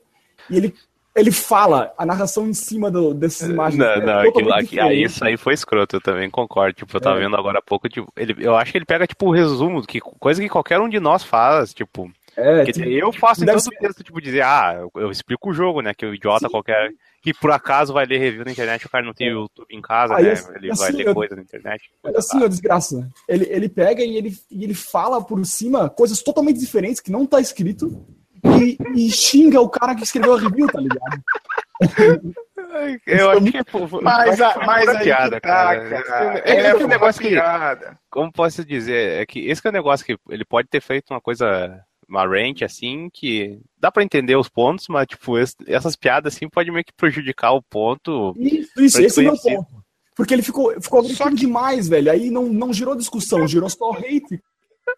[SPEAKER 3] e ele, ele fala a narração em cima do, dessas imagens.
[SPEAKER 2] Não,
[SPEAKER 3] é
[SPEAKER 2] não, aquilo, aqui, aí, isso aí foi escroto, eu também concordo. Tipo, eu tava
[SPEAKER 3] É.
[SPEAKER 2] vendo agora há pouco, tipo, ele, eu acho que ele pega, tipo, o resumo, que, coisa que qualquer um de nós faz, tipo.
[SPEAKER 3] É, tipo,
[SPEAKER 2] eu faço em todo texto, tipo, dizer, ah, eu, eu explico o jogo, né? Que o idiota
[SPEAKER 3] Sim.
[SPEAKER 2] qualquer. Que por acaso vai ler review na internet, o cara não tem o YouTube em casa,
[SPEAKER 3] Aí,
[SPEAKER 2] né?
[SPEAKER 3] assim,
[SPEAKER 2] Ele
[SPEAKER 3] assim,
[SPEAKER 2] vai ler
[SPEAKER 3] eu-
[SPEAKER 2] coisa na internet.
[SPEAKER 3] Olha assim, ó, desgraça. Ele, ele pega e ele, e ele fala por cima coisas totalmente diferentes que não tá escrito e, e xinga o cara que escreveu a review, tá ligado?
[SPEAKER 2] Eu acho que foi-
[SPEAKER 1] Mas, a,
[SPEAKER 2] acho que
[SPEAKER 1] mas aí
[SPEAKER 2] piada,
[SPEAKER 1] que tá,
[SPEAKER 2] cara.
[SPEAKER 1] cara.
[SPEAKER 2] É que
[SPEAKER 1] É,
[SPEAKER 2] é um negócio que,
[SPEAKER 1] piada.
[SPEAKER 2] como posso dizer, é que esse que é o negócio que ele pode ter feito uma coisa, uma rant assim, que dá pra entender os pontos, mas tipo, esse- essas piadas assim pode meio que prejudicar o ponto.
[SPEAKER 3] Isso, isso esse é o meu ponto. Porque ele ficou, ficou
[SPEAKER 1] Só
[SPEAKER 3] agressivo demais, velho. Aí não, não gerou discussão, gerou só hate,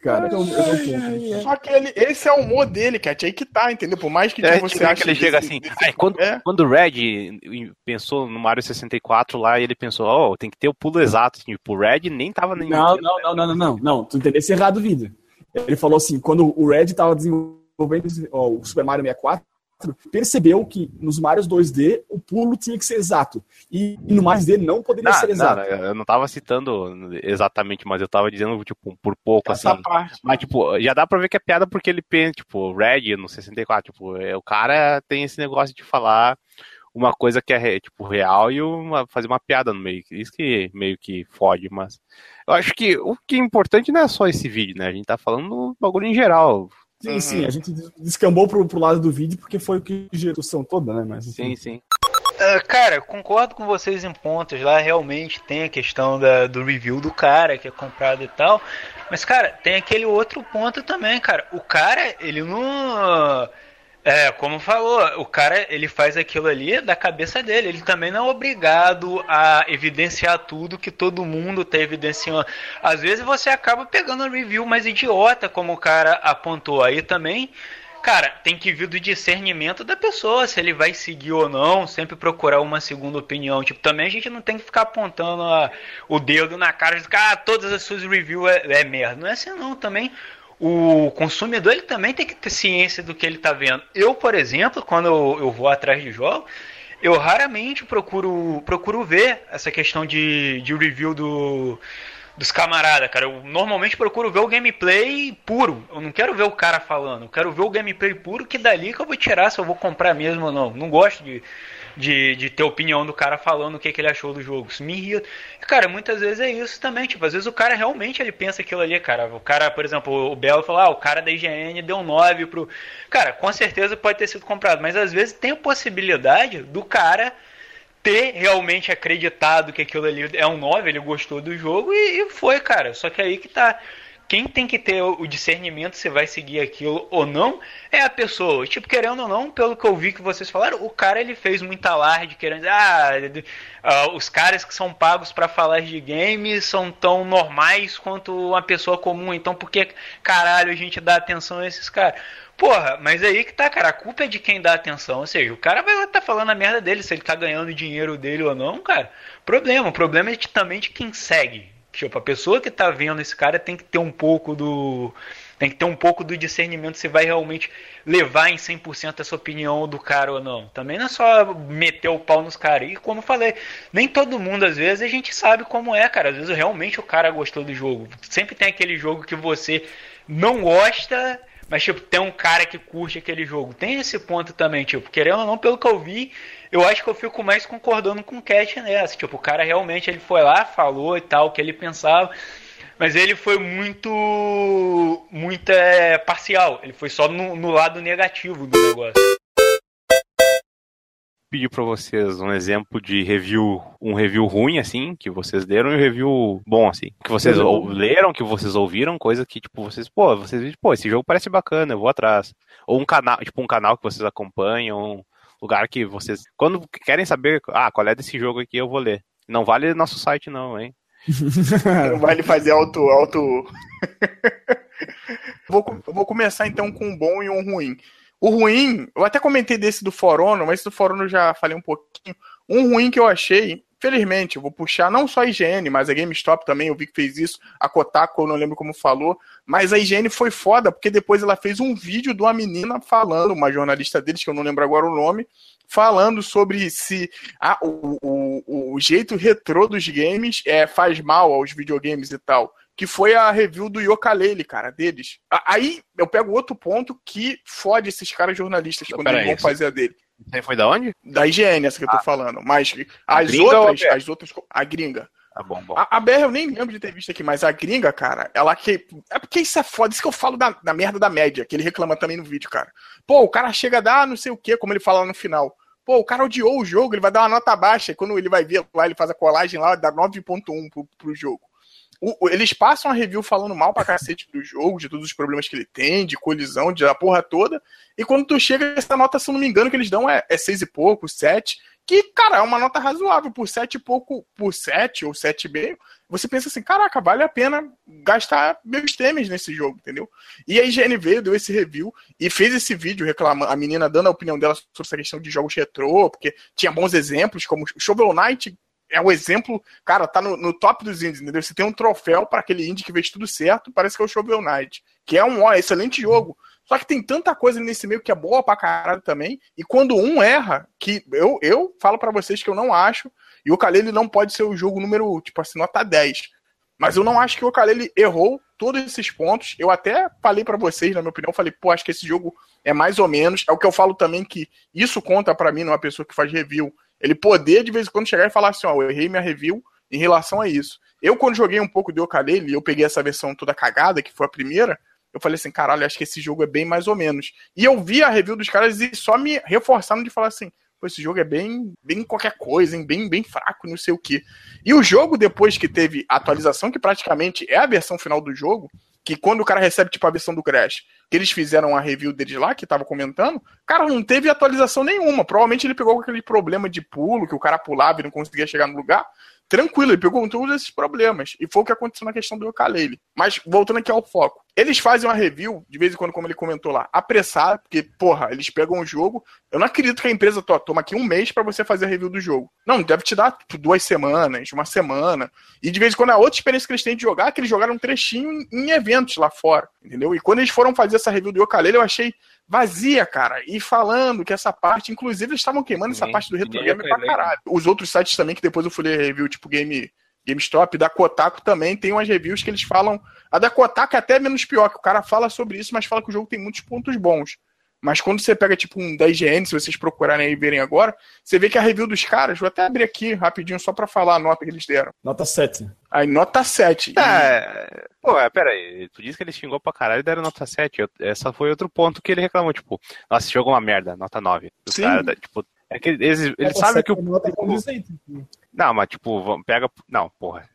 [SPEAKER 3] cara. Então, eu não ponto.
[SPEAKER 1] Só que ele, esse é o humor dele, Cat. Aí que tá, entendeu? Por mais que
[SPEAKER 2] É,
[SPEAKER 1] você
[SPEAKER 2] tipo,
[SPEAKER 1] ache
[SPEAKER 2] que ele chega assim,
[SPEAKER 1] desse-
[SPEAKER 2] "Ai, quando,
[SPEAKER 1] É.
[SPEAKER 2] quando o Red pensou no Mario 64 lá, ele pensou, ó, tem que ter o pulo exato, assim, tipo, o Red nem tava nem
[SPEAKER 3] Não, não, não, não, não, não, não. Tu entendesse errado, vida. Ele falou assim, quando o Red tava desenvolvendo ó, o Super Mario 64, percebeu que nos Marios 2D o pulo tinha que ser exato. E, e no mais D não poderia
[SPEAKER 2] Não,
[SPEAKER 3] ser
[SPEAKER 2] não,
[SPEAKER 3] exato.
[SPEAKER 2] eu não tava citando exatamente, mas eu tava dizendo, tipo, por pouco,
[SPEAKER 1] Essa
[SPEAKER 2] assim.
[SPEAKER 1] parte.
[SPEAKER 2] Mas, tipo, já dá pra ver que é piada porque ele pensa, tipo, Red no 64, tipo, é, o cara tem esse negócio de falar uma coisa que é, tipo, real e uma, fazer uma piada no meio. Isso que meio que fode, mas eu acho que o que é importante não é só esse vídeo, né? A gente tá falando do bagulho em geral.
[SPEAKER 3] Sim, sim, a gente descambou pro, pro lado do vídeo porque foi o que gerou a discussão toda, né? Mas,
[SPEAKER 2] Sim, sim.
[SPEAKER 5] Ah, cara, concordo com vocês em pontos. Lá realmente tem a questão da, do review do cara que é comprado e tal. Mas, cara, tem aquele outro ponto também, cara. O cara, ele não. É, como falou, o cara ele faz aquilo ali da cabeça dele. Ele também não é obrigado a evidenciar tudo que todo mundo tá evidenciando. Às vezes você acaba pegando um review mais idiota, como o cara apontou aí também. Cara, tem que vir do discernimento da pessoa, se ele vai seguir ou não, sempre procurar uma segunda opinião. Tipo, também a gente não tem que ficar apontando a- o dedo na cara de ah, todas as suas reviews é, é merda. Não é assim não, também. O consumidor ele também tem que ter ciência do que ele tá vendo. Eu, por exemplo, quando eu, eu vou atrás de jogo, eu raramente procuro, procuro ver essa questão de, de review do, dos camaradas, cara. Eu normalmente procuro ver o gameplay puro. Eu não quero ver o cara falando. Eu quero ver o gameplay puro, que dali que eu vou tirar se eu vou comprar mesmo ou não. Não gosto de, de, de ter opinião do cara falando o que, que ele achou do jogo. Isso me irrita. E, cara, muitas vezes é isso também. Tipo, às vezes o cara realmente ele pensa aquilo ali, cara. O cara, por exemplo, o Belo falou, ah, o cara da IGN deu 9 pro. Cara, com certeza pode ter sido comprado. Mas às vezes tem a possibilidade do cara ter realmente acreditado que aquilo ali é um 9, ele gostou do jogo e, e foi, cara. Só que aí que tá. Quem tem que ter o discernimento se vai seguir aquilo ou não é a pessoa. Tipo, querendo ou não, pelo que eu vi que vocês falaram, o cara ele fez muita alarde querendo dizer, ah, ah, os caras que são pagos para falar de games são tão normais quanto uma pessoa comum. Então, por que caralho a gente dá atenção a esses caras? Porra, mas aí que tá, cara, a culpa é de quem dá atenção. Ou seja, o cara vai estar tá falando a merda dele, se ele tá ganhando dinheiro dele ou não, cara. Problema, o problema é de, também de quem segue. Tipo, a pessoa que tá vendo esse cara tem que ter um pouco do. Tem que ter um pouco do discernimento se vai realmente levar em 100% essa opinião do cara ou não. Também não é só meter o pau nos caras. E como eu falei, nem todo mundo, às vezes, a gente sabe como é, cara. Às vezes realmente o cara gostou do jogo. Sempre tem aquele jogo que você não gosta, mas, tipo, tem um cara que curte aquele jogo. Tem esse ponto também, tipo, querendo ou não, pelo que eu vi, eu acho que eu fico mais concordando com o Cat nessa. Tipo, o cara realmente ele foi lá, falou e tal, o que ele pensava. Mas ele foi muito. muito é, parcial. Ele foi só no, no lado negativo do negócio.
[SPEAKER 2] Pedir pra vocês um exemplo de review, um review ruim, assim, que vocês deram, e um review bom, assim. Que vocês ou- leram, que vocês ouviram, coisa que, tipo, vocês, pô, vocês viram, pô, esse jogo parece bacana, eu vou atrás. Ou um canal, tipo, um canal que vocês acompanham, lugar que vocês. Quando querem saber, ah, qual é desse jogo aqui, eu vou ler. Não vale nosso site, não, hein? *laughs*
[SPEAKER 1] Não vai ele fazer auto. auto... *laughs* vou, vou começar então com um bom e um ruim. O ruim, eu até comentei desse do For Honor, mas esse do For Honor eu já falei um pouquinho. Um ruim que eu achei, felizmente, eu vou puxar não só a IGN, mas a GameStop também, eu vi que fez isso, a Kotaku, eu não lembro como falou, mas a IGN foi foda, porque depois ela fez um vídeo de uma menina falando, uma jornalista deles, que eu não lembro agora o nome, falando sobre se ah, o, o, o jeito retrô dos games é, faz mal aos videogames e tal. Que foi a review do Yokalele, cara, deles. Aí eu pego outro ponto que fode esses caras jornalistas quando eles vão fazer a dele.
[SPEAKER 2] Isso aí foi da onde?
[SPEAKER 1] Da higiene, essa que eu tô falando. Mas as
[SPEAKER 2] ou
[SPEAKER 1] outras,
[SPEAKER 2] BR?
[SPEAKER 1] as outras. A gringa.
[SPEAKER 2] Tá bom, bom.
[SPEAKER 1] A, a BR eu nem lembro de ter visto aqui, mas a gringa, cara, ela que. É porque isso é foda, isso que eu falo da, da merda da média, que ele reclama também no vídeo, cara. Pô, o cara chega a dar não sei o que, como ele fala lá no final. Pô, o cara odiou o jogo, ele vai dar uma nota baixa. e Quando ele vai ver lá, ele faz a colagem lá, dá 9.1 pro, pro jogo. O- eles passam a review falando mal pra cacete do jogo, de todos os problemas que ele tem, de colisão, de a porra toda. E quando tu chega, essa nota, se eu não me engano, que eles dão é, é 6 e pouco, 7. Que, cara, é uma nota razoável. Por 7 e pouco, por 7 ou 7,5, você pensa assim, caraca, vale a pena gastar meus temes nesse jogo, entendeu? E a IGN veio, deu esse review e fez esse vídeo reclamando, a menina dando a opinião dela sobre essa questão de jogos retrô, porque tinha bons exemplos, como Shovel Knight é um exemplo, cara, tá no, no top dos indies, entendeu? Você tem um troféu para aquele indie que fez tudo certo, parece que é o Shovel Knight, que é um ó, excelente jogo. Só que tem tanta coisa nesse meio que é boa pra caralho também, e quando um erra, que eu, eu falo pra vocês que eu não acho, e o Kalele não pode ser o jogo número, tipo assim, nota 10. Mas eu não acho que o Kalele errou todos esses pontos. Eu até falei pra vocês, na minha opinião, falei, pô, acho que esse jogo é mais ou menos. É o que eu falo também que isso conta pra mim, numa pessoa que faz review. Ele poder, de vez em quando, chegar e falar assim, ó, eu errei minha review em relação a isso. Eu, quando joguei um pouco de Okalele, eu peguei essa versão toda cagada, que foi a primeira, eu falei assim, caralho, acho que esse jogo é bem mais ou menos. E eu vi a review dos caras e só me reforçaram de falar assim, pô, esse jogo é bem, bem qualquer coisa, hein? bem, bem fraco, não sei o que. E o jogo, depois que teve a atualização, que praticamente é a versão final do jogo, que quando o cara recebe, tipo, a versão do Crash, que eles fizeram a review deles lá, que tava comentando, cara, não teve atualização nenhuma. Provavelmente ele pegou aquele problema de pulo, que o cara pulava e não conseguia chegar no lugar. Tranquilo, ele pegou todos esses problemas. E foi o que aconteceu na questão do ukulele. Mas, voltando aqui ao foco. Eles fazem uma review, de vez em quando, como ele comentou lá, apressada, porque, porra, eles pegam o jogo. Eu não acredito que a empresa to- toma aqui um mês pra você fazer a review do jogo. Não, deve te dar tipo, duas semanas, uma semana. E de vez em quando a outra experiência que eles têm de jogar é que eles jogaram um trechinho em, eventos lá fora, entendeu? E quando eles foram fazer essa review do Yokalele, eu achei vazia, cara. E falando que essa parte, inclusive, eles estavam queimando essa
[SPEAKER 2] Sim,
[SPEAKER 1] parte do retro
[SPEAKER 2] sim,
[SPEAKER 1] game pra caralho. Os outros sites também, que depois eu fui ler review, tipo Game, GameStop, da Kotaku também, tem umas reviews que eles falam. A da Kotaku é até menos pior, que o cara fala sobre isso, mas fala que o jogo tem muitos pontos bons. Mas quando você pega, tipo, um da IGN, se vocês procurarem aí e verem agora, você vê que a review dos caras, vou até abrir aqui rapidinho só pra falar a nota que eles deram.
[SPEAKER 3] Nota 7.
[SPEAKER 1] Aí, nota 7. E-
[SPEAKER 2] É, pô, é, pera aí. Tu disse que ele xingou pra caralho e deram nota 7. Eu, essa foi outro ponto que ele reclamou, tipo, nossa, esse jogo é uma merda, nota 9. Os
[SPEAKER 1] Sim.
[SPEAKER 2] caras, tipo, é que eles, eles
[SPEAKER 3] Nota
[SPEAKER 2] sabem
[SPEAKER 3] 7
[SPEAKER 2] que o.
[SPEAKER 3] é Nota condizente.
[SPEAKER 2] Não, mas tipo, pega. Não, porra.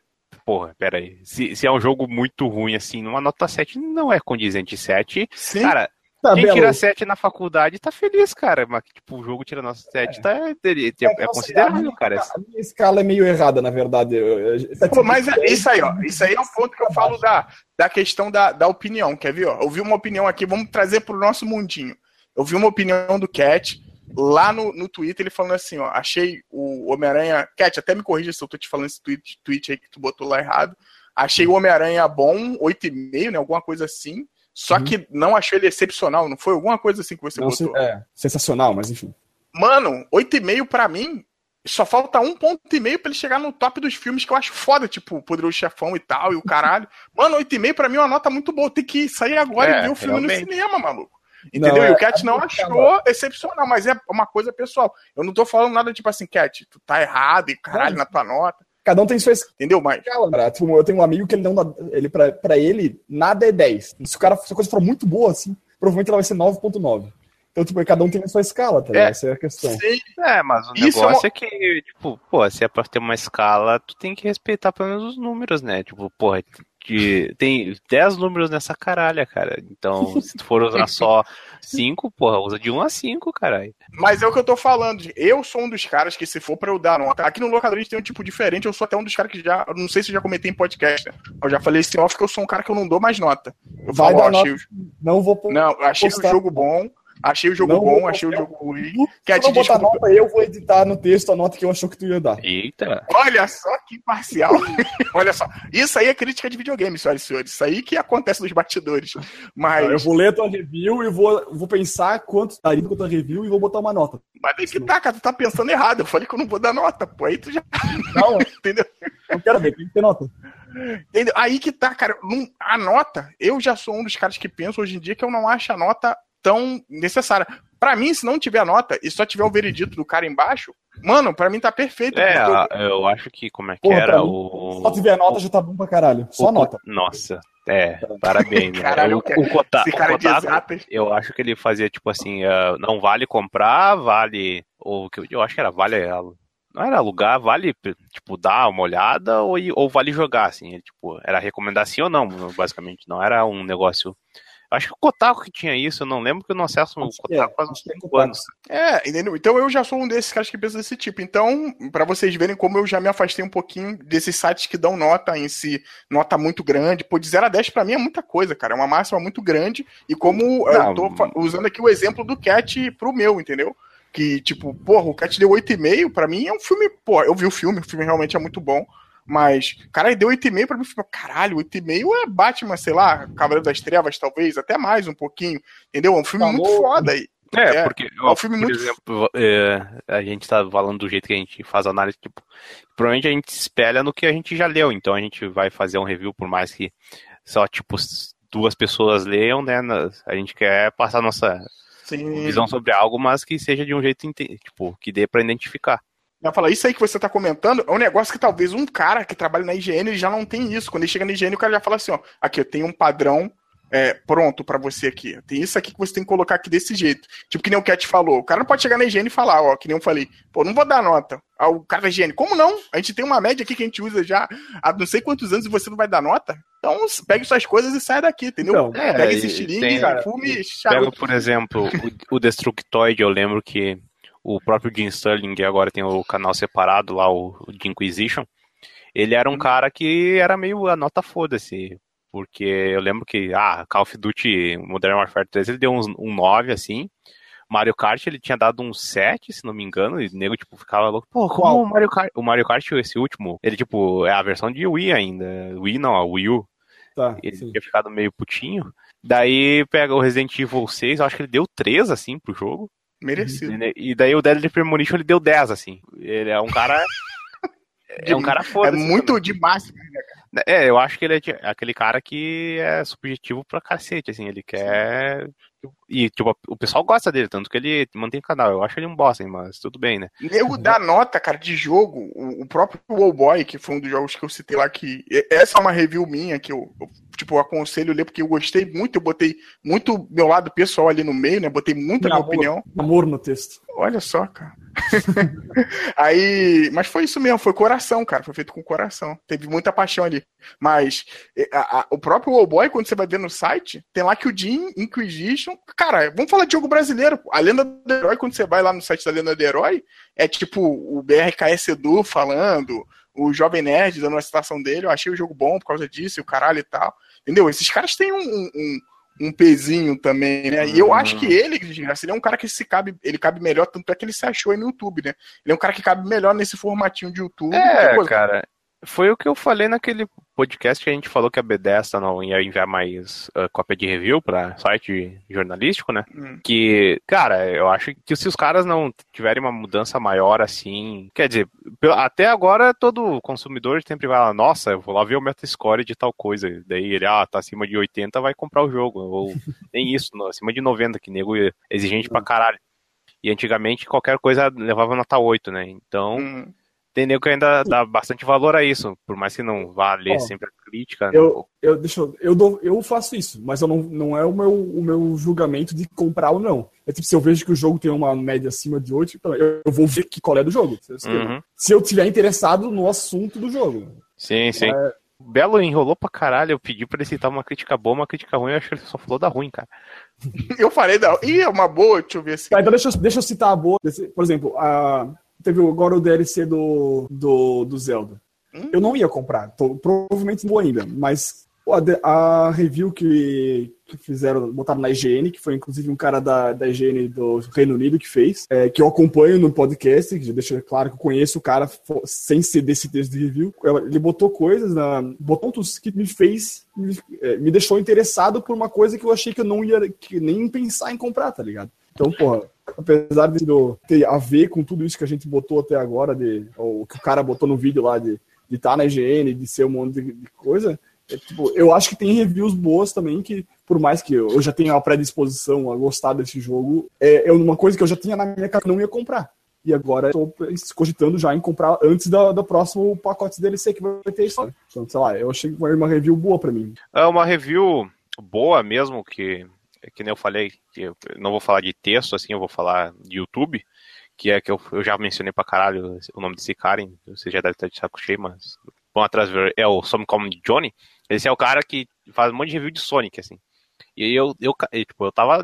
[SPEAKER 2] Porra, pera aí. Se, se é um jogo muito ruim assim, numa nota 7 não é condizente 7.
[SPEAKER 1] Sim,
[SPEAKER 2] Cara,
[SPEAKER 3] Tá,
[SPEAKER 2] quem
[SPEAKER 3] Belo.
[SPEAKER 2] tira 7 na faculdade tá feliz, cara. Mas tipo, o jogo tira nota 7, tá, é, é, é considerável, cara.
[SPEAKER 3] A minha escala é meio errada, na verdade. Eu- eu-
[SPEAKER 1] Pô, mas é isso aí, ó. Isso aí é um ponto que eu falo da, da questão da, da opinião. Quer ver? Ó? Eu vi uma opinião aqui, vamos trazer pro nosso mundinho. Eu vi uma opinião do Cat lá no, no Twitter, ele falando assim, ó. Achei o Homem-Aranha. Cat, até me corrija se eu tô te falando esse tweet, tweet aí que tu botou lá errado. Achei o Homem-Aranha bom, 8,5, né? Alguma coisa assim. Só
[SPEAKER 3] Uhum.
[SPEAKER 1] que não achei ele excepcional, não foi? Alguma coisa assim que você
[SPEAKER 3] Não,
[SPEAKER 1] botou.
[SPEAKER 3] é, sensacional, mas enfim.
[SPEAKER 1] Mano, 8,5 pra mim, só falta um ponto e meio pra ele chegar no top dos filmes que eu acho foda, tipo, Poderoso Chefão e tal, e o caralho. *laughs* Mano, 8,5 pra mim é uma nota muito boa. Tem que sair agora
[SPEAKER 2] É,
[SPEAKER 1] e ver o filme
[SPEAKER 2] realmente.
[SPEAKER 1] no cinema, maluco. Entendeu?
[SPEAKER 3] Não,
[SPEAKER 1] e o
[SPEAKER 3] é-
[SPEAKER 1] Cat não achou excepcional, mas é uma coisa pessoal. Eu não tô falando nada tipo assim, Cat, tu tá errado e caralho na tua nota.
[SPEAKER 3] Cada um tem sua
[SPEAKER 1] Entendeu?
[SPEAKER 3] Cara. Tipo, eu tenho um amigo que ele não dá. Ele, pra, pra ele, nada é 10. Se o cara, se a coisa for muito boa, assim, provavelmente ela vai ser 9.9. Então, tipo, cada um tem a sua escala, tá ligado?
[SPEAKER 1] É.
[SPEAKER 3] Essa é a questão.
[SPEAKER 1] sim,
[SPEAKER 2] É, mas o
[SPEAKER 1] Isso é
[SPEAKER 2] negócio
[SPEAKER 1] uma-
[SPEAKER 2] é, que, tipo, pô, se é pra ter uma escala, tu tem que respeitar pelo menos os números, né? Tipo, porra, de, tem 10 números nessa caralha, cara. Então, se tu for usar só 5, porra, usa de 1 a 5, caralho.
[SPEAKER 1] Mas é o que eu tô falando. Eu sou um dos caras que, se for pra eu dar nota. Aqui no locador a gente tem um tipo diferente. Eu sou até um dos caras que já. Não sei se eu já comentei em podcast. né? Eu já falei esse off que eu sou um cara que eu não dou mais nota. Eu
[SPEAKER 3] Vai
[SPEAKER 1] falo, ó,
[SPEAKER 3] dar
[SPEAKER 1] achei,
[SPEAKER 3] nota. Não vou
[SPEAKER 1] não, achei o jogo bom. Achei o jogo
[SPEAKER 3] Não
[SPEAKER 1] bom, achei o jogo ruim.
[SPEAKER 3] Tu não botar
[SPEAKER 1] desculpa.
[SPEAKER 3] nota, eu vou editar no texto a nota que eu achou que tu ia dar.
[SPEAKER 2] Eita.
[SPEAKER 1] Olha só que parcial. *laughs* Olha só. Isso aí é crítica de videogame, senhoras e senhores. Isso aí que acontece nos bastidores. Mas,
[SPEAKER 3] Eu vou ler a tua review e vou, vou pensar quanto daria com a tua review e vou botar uma nota.
[SPEAKER 1] mas aí que tá, cara. Tu tá pensando errado. Eu falei que eu não vou dar nota, pô. Aí tu já. *laughs*
[SPEAKER 3] Não,
[SPEAKER 1] Entendeu?
[SPEAKER 3] eu quero ver, tem que ter nota.
[SPEAKER 1] Entendeu? Aí que tá, cara. Não- a nota, eu já sou um dos caras que penso hoje em dia que eu não acho a nota tão necessária. Pra mim, se não tiver a nota e só tiver o veredito do cara embaixo, mano, pra mim tá perfeito.
[SPEAKER 2] É,
[SPEAKER 1] porque eu-
[SPEAKER 2] acho que, como é que
[SPEAKER 3] Porra,
[SPEAKER 2] era
[SPEAKER 3] mim,
[SPEAKER 2] o...
[SPEAKER 3] Só tiver nota já tá bom pra caralho. Só
[SPEAKER 2] o-
[SPEAKER 3] nota.
[SPEAKER 2] Nossa, é, parabéns. né?
[SPEAKER 1] Caralho,
[SPEAKER 2] o, o, Kota-
[SPEAKER 1] esse
[SPEAKER 2] o
[SPEAKER 1] cara exatas.
[SPEAKER 2] eu acho que ele fazia tipo assim, ah, não vale comprar, vale. Ou que eu- eu acho que era vale. Não era alugar, vale, tipo, dar uma olhada ou, ou vale jogar, assim. Ele, tipo, era recomendar sim ou não, basicamente. Não era um negócio. Acho que o Kotaku que tinha isso, eu não lembro que eu não acesso o Kotaku
[SPEAKER 3] é,
[SPEAKER 2] faz uns
[SPEAKER 3] é
[SPEAKER 2] 5
[SPEAKER 3] Kotaku.
[SPEAKER 2] anos.
[SPEAKER 1] É, entendeu? Então eu já sou um desses caras que pensa desse tipo. Então, pra vocês verem como eu já me afastei um pouquinho desses sites que dão nota em si, nota muito grande. Pô, de 0 a 10 pra mim é muita coisa, cara. É uma máxima muito grande. E como
[SPEAKER 2] Não.
[SPEAKER 1] eu tô usando aqui o exemplo do Cat pro meu, entendeu? Que, tipo, porra, o Cat deu 8,5, pra mim é um filme, pô, eu vi o filme, o filme realmente é muito bom. Mas, cara, ele deu 8,5 pra mim. Caralho, 8,5 é Batman, sei lá, Cavaleiro das Trevas, talvez, até mais um pouquinho. Entendeu? É um filme
[SPEAKER 3] Tá
[SPEAKER 1] muito foda aí.
[SPEAKER 2] É,
[SPEAKER 1] É,
[SPEAKER 2] porque,
[SPEAKER 1] é um filme
[SPEAKER 2] por
[SPEAKER 1] muito-
[SPEAKER 2] exemplo, é, a gente tá falando do jeito que a gente faz análise, tipo, provavelmente a gente se espelha no que a gente já leu, então a gente vai fazer um review, por mais que só, tipo, duas pessoas leiam, né, a gente quer passar nossa
[SPEAKER 1] Sim.
[SPEAKER 2] visão sobre algo, mas que seja de um jeito, tipo, que dê pra identificar.
[SPEAKER 1] Ela fala, isso aí que você tá comentando é um negócio que talvez um cara que trabalha na higiene já não tem isso. Quando ele chega na higiene, o cara já fala assim, ó, aqui, eu tenho um padrão é, pronto pra você aqui. Tem isso aqui que você tem que colocar aqui desse jeito. Tipo, que nem o Cat falou. O cara não pode chegar na higiene e falar, ó, que nem eu falei, pô, não vou dar nota. O cara da higiene, como não? A gente tem uma média aqui que a gente usa já há não sei quantos anos e você não vai dar nota? Então, pegue suas coisas e sai daqui, entendeu?
[SPEAKER 3] Então,
[SPEAKER 2] É,
[SPEAKER 1] Pega esse estilingue, fume,
[SPEAKER 2] Pega,
[SPEAKER 1] charuto.
[SPEAKER 2] por exemplo, o, o Destructoid, eu lembro que o próprio Jim Sterling, que agora tem o canal separado lá, o, o de Inquisition, ele era um cara que era meio a nota foda-se. Porque eu lembro que, ah, Call of Duty Modern Warfare 3 ele deu uns, um 9, assim. Mario Kart ele tinha dado um 7, se não me engano, e o nego, tipo, ficava louco. Pô, como
[SPEAKER 3] Qual?
[SPEAKER 2] o Mario Kart? O Mario Kart, esse último, ele, tipo, é a versão de Wii ainda. Wii não, a Wii U.
[SPEAKER 3] Tá,
[SPEAKER 2] Ele
[SPEAKER 3] sim.
[SPEAKER 2] tinha ficado meio putinho. Daí pega o Resident Evil 6, eu acho que ele deu 3, assim, pro jogo.
[SPEAKER 1] Merecido.
[SPEAKER 2] E, daí o Deadly Premonition ele deu 10, assim. Ele é um cara. *laughs* é um cara foda.
[SPEAKER 1] É muito de máximo.
[SPEAKER 2] É, eu acho que ele é de- aquele cara que é subjetivo pra cacete, assim. Ele quer. E, tipo, o pessoal gosta dele, tanto que ele mantém o canal. Eu acho ele um bosta, hein, mas tudo bem, né?
[SPEAKER 1] Nego dá nota, cara, de jogo. O, o próprio Wallboy, que foi um dos jogos que eu citei lá, que. Essa é uma review minha que eu, eu, tipo, aconselho ler, porque eu gostei muito. Eu botei muito meu lado pessoal ali no meio, né? Botei muita minha
[SPEAKER 3] Amor.
[SPEAKER 1] opinião.
[SPEAKER 3] Amor no texto.
[SPEAKER 1] Olha só, cara. *laughs* Aí. Mas foi isso mesmo, foi coração, cara. Foi feito com coração. Teve muita paixão ali. Mas a- a- o próprio Wallboy, quando você vai ver no site, tem lá que o Jim Inquisition. Cara, vamos falar de jogo brasileiro. A Lenda do Herói, quando você vai lá no site da Lenda do Herói, é tipo o BRKS Edu falando, o Jovem Nerd dando uma citação dele. Eu achei o jogo bom por causa disso, e o caralho e tal. Entendeu? Esses caras têm um. um- um- pezinho também, né? E eu acho que ele, ele é um cara que se cabe, ele cabe melhor, tanto é que ele se achou aí no YouTube, né? Ele é um cara que cabe melhor nesse formatinho de YouTube.
[SPEAKER 2] É,
[SPEAKER 1] coisa.
[SPEAKER 2] cara. Foi o que eu falei naquele podcast que a gente falou que a Bethesda não ia enviar mais ah, cópia de review pra site jornalístico, né?
[SPEAKER 1] Hum.
[SPEAKER 2] Que, cara, eu acho que se os caras não tiverem uma mudança maior assim. Quer dizer, até agora todo consumidor sempre vai lá, nossa, eu vou lá ver o Metascore de tal coisa. Daí ele, ah, tá acima de 80, vai comprar o jogo. Ou *laughs* nem isso, não, acima de 90, que nego é exigente pra caralho. E antigamente qualquer coisa levava nota 8, né? Então.
[SPEAKER 1] Hum.
[SPEAKER 2] Tem nego que ainda dá bastante valor a isso, por mais que não vá ler
[SPEAKER 3] Ó,
[SPEAKER 2] sempre a crítica. né?
[SPEAKER 3] Eu, eu, deixa eu, eu, dou, eu faço isso, mas eu não, não é o meu, o meu julgamento de comprar ou não. É tipo, se eu vejo que o jogo tem uma média acima de 8, então eu, eu vou ver que qual é do jogo. Se eu-
[SPEAKER 2] Uhum.
[SPEAKER 3] Se eu tiver interessado no assunto do jogo.
[SPEAKER 2] Sim, sim.
[SPEAKER 3] É,
[SPEAKER 2] O Belo enrolou pra caralho. Eu pedi pra ele citar uma crítica boa, uma crítica ruim. Eu acho que ele só falou da ruim, cara. *laughs*
[SPEAKER 1] Eu falei, não. Ih, é uma boa, deixa eu ver se.
[SPEAKER 3] Tá, então deixa, eu- deixa eu citar a boa. Por exemplo, a, teve agora o DLC do, do, do Zelda.
[SPEAKER 1] Hum?
[SPEAKER 3] Eu não ia comprar, tô- provavelmente não vou ainda, mas a, a review que, que fizeram, botaram na IGN, que foi inclusive um cara da, da IGN do Reino Unido que fez, é, que eu acompanho no podcast, que já deixa claro que eu conheço o cara sem ser desse texto de review. Ele botou coisas, na, botou pontos que me fez, me, é, me deixou interessado por uma coisa que eu achei que eu não ia que nem pensar em comprar, tá ligado? Então, porra, apesar de ter a ver com tudo isso que a gente botou até agora, de, ou que o cara botou no vídeo lá de estar na IGN, de ser um monte de, coisa, é, tipo, eu acho que tem reviews boas também que, por mais que eu já tenha uma predisposição a gostar desse jogo, é, é uma coisa que eu já tinha na minha cara que não ia comprar. E agora estou cogitando já em comprar antes da- do próximo pacote DLC que vai ter história. Então, sei lá, eu achei que foi uma review boa pra mim.
[SPEAKER 2] É uma review boa mesmo, que, que nem eu falei, que eu não vou falar de texto, assim, eu vou falar de YouTube, que é que eu, eu já mencionei pra caralho o nome desse cara, hein, você já deve estar de saco cheio, mas vão atrás ver, é o Somcom Johnny, esse é o cara que faz um monte de review de Sonic, assim. E aí eu, eu, ca- e, tipo, eu tava.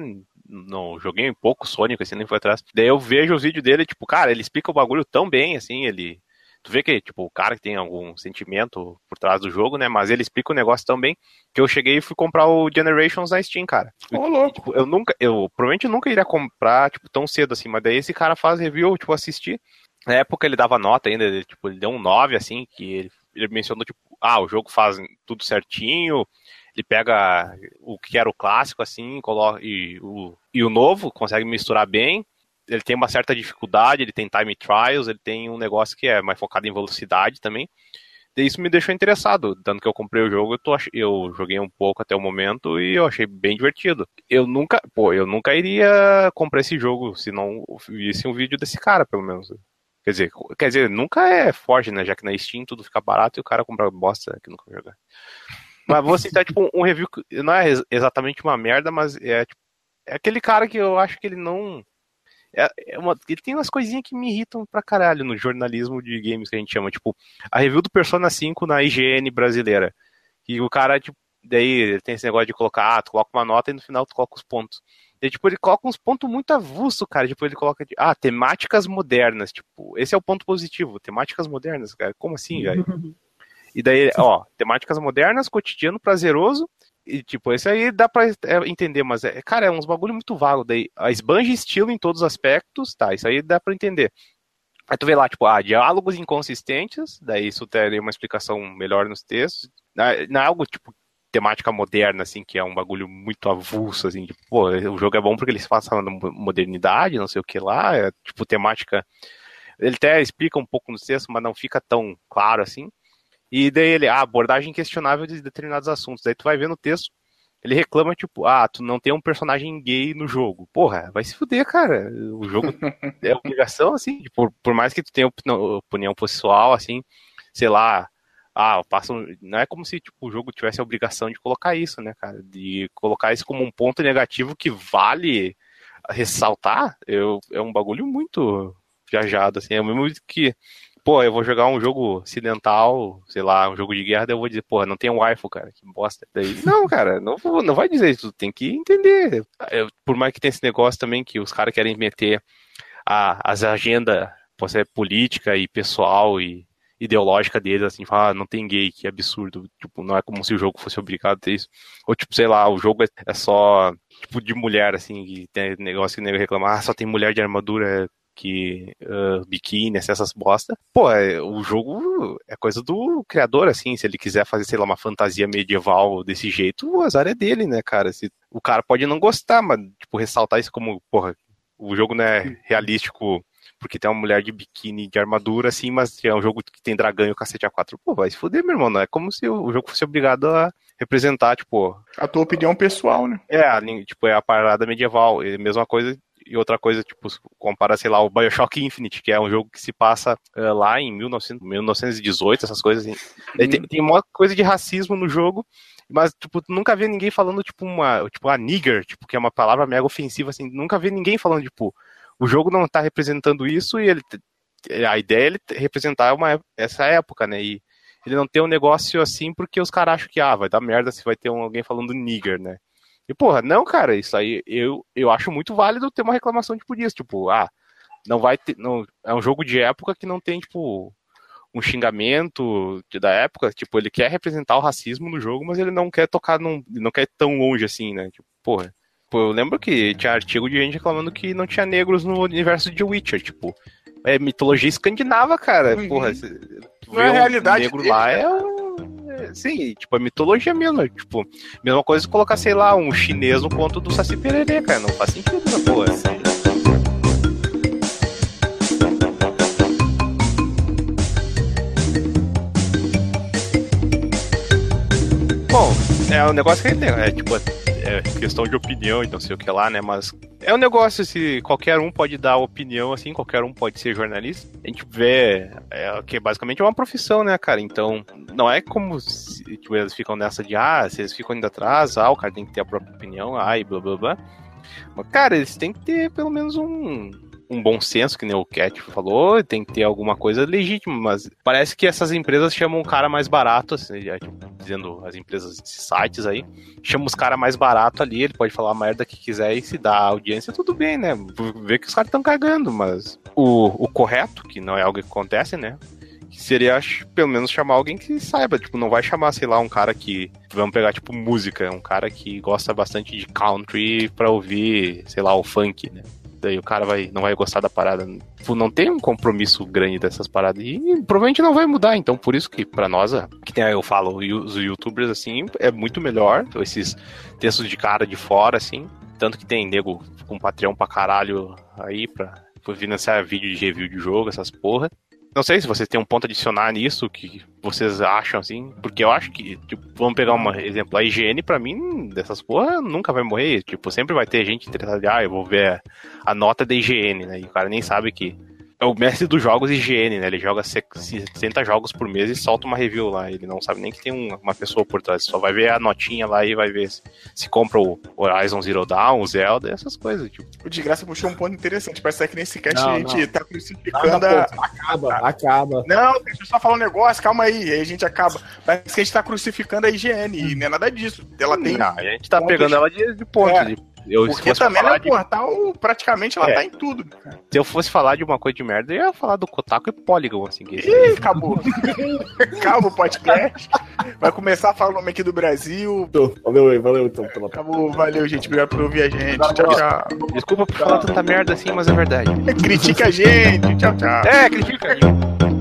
[SPEAKER 2] Não, joguei um pouco Sonic, assim, nem foi atrás. Daí eu vejo os vídeos dele, tipo, cara, ele explica o bagulho tão bem, assim, ele. Tu vê que, tipo, o cara que tem algum sentimento por trás do jogo, né? Mas ele explica o negócio tão bem que eu cheguei e fui comprar o Generations na Steam, cara.
[SPEAKER 1] Ô, louco.
[SPEAKER 2] Tipo, eu nunca, eu provavelmente nunca iria comprar, tipo, tão cedo assim, mas daí esse cara faz review, tipo, assisti. Na época ele dava nota ainda, ele, tipo, ele deu um 9, assim, que ele, ele mencionou, tipo, ah, o jogo faz tudo certinho, ele pega o que era o clássico, assim, coloca, e, o, e o novo, consegue misturar bem. Ele tem uma certa dificuldade, ele tem time trials, ele tem um negócio que é mais focado em velocidade também. Daí isso me deixou interessado. Tanto que eu comprei o jogo, eu, tô, eu joguei um pouco até o momento e eu achei bem divertido. Eu nunca, pô, eu nunca iria comprar esse jogo se não visse um vídeo desse cara, pelo menos. Quer dizer, quer dizer, nunca é forte, né? Já que na Steam tudo fica barato e o cara compra bosta que nunca vai jogar. Mas vou citar, tipo, um review que não é ex- exatamente uma merda, mas é, tipo, é aquele cara que eu acho que ele não. É, é uma- ele tem umas coisinhas que me irritam pra caralho no jornalismo de games que a gente chama. Tipo, a review do Persona 5 na IGN brasileira. E o cara, tipo, daí ele tem esse negócio de colocar, ah, tu coloca uma nota e no final tu coloca os pontos. E, tipo, ele coloca uns pontos muito avulso, cara. Tipo, ele coloca, ah, temáticas modernas. Tipo, esse é o ponto positivo. Temáticas modernas, cara. Como assim, velho? *laughs* E daí, ó, temáticas modernas, cotidiano prazeroso. E, tipo, esse aí dá pra é, entender, mas, é, cara, é uns bagulho muito vago. Daí, a esbanja estilo em todos os aspectos, tá, isso aí dá pra entender. Aí tu vê lá, tipo, ah, diálogos inconsistentes, daí isso teria uma explicação melhor nos textos. Não é é algo, tipo, temática moderna, assim, que é um bagulho muito avulso, assim, tipo, pô, o jogo é bom porque eles façam modernidade, não sei o que lá, é, tipo, temática... Ele até explica um pouco no texto, mas não fica tão claro assim. E daí ele, ah, abordagem questionável de determinados assuntos. Daí tu vai ver no texto, ele reclama, tipo, ah, tu não tem um personagem gay no jogo. Porra, vai se fuder, cara. O jogo *laughs* é obrigação, assim, por, por mais que tu tenha opinião, pessoal, assim, sei lá, ah, passa um- não é como se tipo, o jogo tivesse a obrigação de colocar isso, né, cara? De colocar isso como um ponto negativo que vale ressaltar, eu, é um bagulho muito viajado, assim, é o mesmo que pô, eu vou jogar um jogo ocidental, sei lá, um jogo de guerra, daí eu vou dizer, porra, não tem um cara, que bosta. Daí, *laughs* não, cara, não, não vai dizer isso, tem que entender. Por mais que tenha esse negócio também que os caras querem meter a, as agendas, pode ser política e pessoal e ideológica deles, assim, falar, ah, não tem gay, que absurdo. Tipo, não é como se o jogo fosse obrigado a ter isso. Ou, tipo, sei lá, o jogo é, é só, tipo, de mulher, assim, que tem negócio que o nego reclama, ah, só tem mulher de armadura que ah, biquíni, essas bosta. Pô, é- o jogo é coisa do criador, assim, se ele quiser fazer, sei lá, uma fantasia medieval desse jeito, o azar é dele, né, cara? Se, o cara pode não gostar, mas, tipo, ressaltar isso como, porra, o jogo não é realístico porque tem uma mulher de biquíni de armadura, assim, mas é um jogo que tem dragão e o cacete A4. Pô, vai se fuder, meu irmão. Não é como se o jogo fosse obrigado a representar, tipo,
[SPEAKER 1] A tua opinião pessoal, né?
[SPEAKER 2] é, tipo, é a parada medieval. A mesma coisa, E outra coisa, tipo, compara, sei lá, o Bioshock Infinite, que é um jogo que se passa eh, lá em 1900, 1918, essas coisas assim. Daí Tem, tem uma coisa de racismo no jogo, mas, tipo, nunca vê ninguém falando, tipo, uma, tipo, a nigger, tipo, que é uma palavra mega ofensiva, assim, nunca vê ninguém falando, tipo, o jogo não tá representando isso e ele, a ideia é ele representar uma, essa época, né, e ele não tem um negócio assim porque os caras acham que, ah, vai dar merda se vai ter um, alguém falando nigger, né. E, porra, não, cara, isso aí, eu, eu acho muito válido ter uma reclamação, tipo, disso, tipo, ah, não vai ter, não, é um jogo de época que não tem, tipo, um xingamento de- da época, tipo, ele quer representar o racismo no jogo, mas ele não quer tocar num, não quer ir tão longe assim, né? Tipo, porra. Pô, eu lembro que tinha artigo de gente reclamando que não tinha negros no universo de Witcher, tipo, é mitologia escandinava, cara.
[SPEAKER 1] Uhum.
[SPEAKER 2] Porra,
[SPEAKER 1] Não é realidade
[SPEAKER 2] negro lá é, um- é, sim, tipo, é mitologia mesmo, é, tipo, mesma coisa que colocar, sei lá, um chinês no conto do Saci Pererê, cara, não faz sentido essa porra. Bom, é um negócio que tem, é tipo, é questão de opinião e não sei o que lá, né? Mas é um negócio, se qualquer um pode dar opinião, assim, qualquer um pode ser jornalista. A gente vê é, que basicamente é uma profissão, né, cara? Então, não é como se tipo, eles ficam nessa de, ah, se eles ficam indo atrás, ah, o cara tem que ter a própria opinião, ah, e blá blá blá. Mas, cara, eles têm que ter pelo menos um, um bom senso, que nem o Cat falou, tem que ter alguma coisa legítima, mas parece que essas empresas chamam um cara mais barato, assim, já, tipo, dizendo as empresas, esses sites aí, chamam os caras mais barato ali, ele pode falar a merda que quiser e se dá audiência, tudo bem, né? Vê que os caras estão cagando, mas o, o correto, que não é algo que acontece, né? seria acho, pelo menos chamar alguém que saiba, tipo, não vai chamar, sei lá, um cara que vamos pegar tipo música, um cara que gosta bastante de country pra ouvir, sei lá, o funk, né? Daí o cara vai, não vai gostar da parada. Tipo, não tem um compromisso grande dessas paradas. E provavelmente não vai mudar. Então, por isso que pra nós, ah, que tem, eu falo, os youtubers, assim, é muito melhor. Esses textos de cara de fora, assim. Tanto que tem nego com Patreon pra caralho aí pra financiar vídeo de review de jogo, essas porra. Não sei se vocês têm um ponto a adicionar nisso, que vocês acham assim, porque eu acho que, tipo, vamos pegar um exemplo, a IGN pra mim, dessas porra, nunca vai morrer, tipo, sempre vai ter gente interessada, ah, eu vou ver a nota da IGN, né, e o cara nem sabe que é o mestre dos jogos IGN, né, ele joga 60 jogos por mês e solta uma review lá, ele não sabe nem que tem um- uma pessoa por trás, só vai ver a notinha lá e vai ver se, se compra o Horizon Zero Dawn, o Zelda, essas coisas, tipo.
[SPEAKER 1] O de graça puxou um ponto interessante. Parece que nesse cast
[SPEAKER 3] Não,
[SPEAKER 1] a gente
[SPEAKER 3] não.
[SPEAKER 1] tá crucificando a.
[SPEAKER 3] acaba, acaba.
[SPEAKER 1] Não, deixa eu só falar um negócio, calma aí, aí a gente acaba. Parece que a gente tá crucificando a IGN, e não é nada disso. Ela tem.
[SPEAKER 2] Não, a gente tá
[SPEAKER 1] pontos-
[SPEAKER 2] pegando ela de, de ponto.
[SPEAKER 1] É.
[SPEAKER 2] de- eu,
[SPEAKER 1] Porque também
[SPEAKER 2] falar
[SPEAKER 1] no
[SPEAKER 2] de
[SPEAKER 1] portal, praticamente, ela
[SPEAKER 2] É.
[SPEAKER 1] tá em tudo.
[SPEAKER 2] Se eu fosse falar de uma coisa de merda, eu ia falar do Kotaku e Polygon, assim. Que
[SPEAKER 1] Ih, acabou. *laughs* Acabou o podcast. Vai começar a falar o nome aqui do Brasil.
[SPEAKER 3] Valeu aí, valeu então pela
[SPEAKER 1] Acabou, valeu, gente. Obrigado por ouvir a gente. Tchau, tchau.
[SPEAKER 2] Desculpa por falar tanta merda assim, mas é verdade. *laughs*
[SPEAKER 1] Critique a gente. Tchau, tchau.
[SPEAKER 2] É, critica.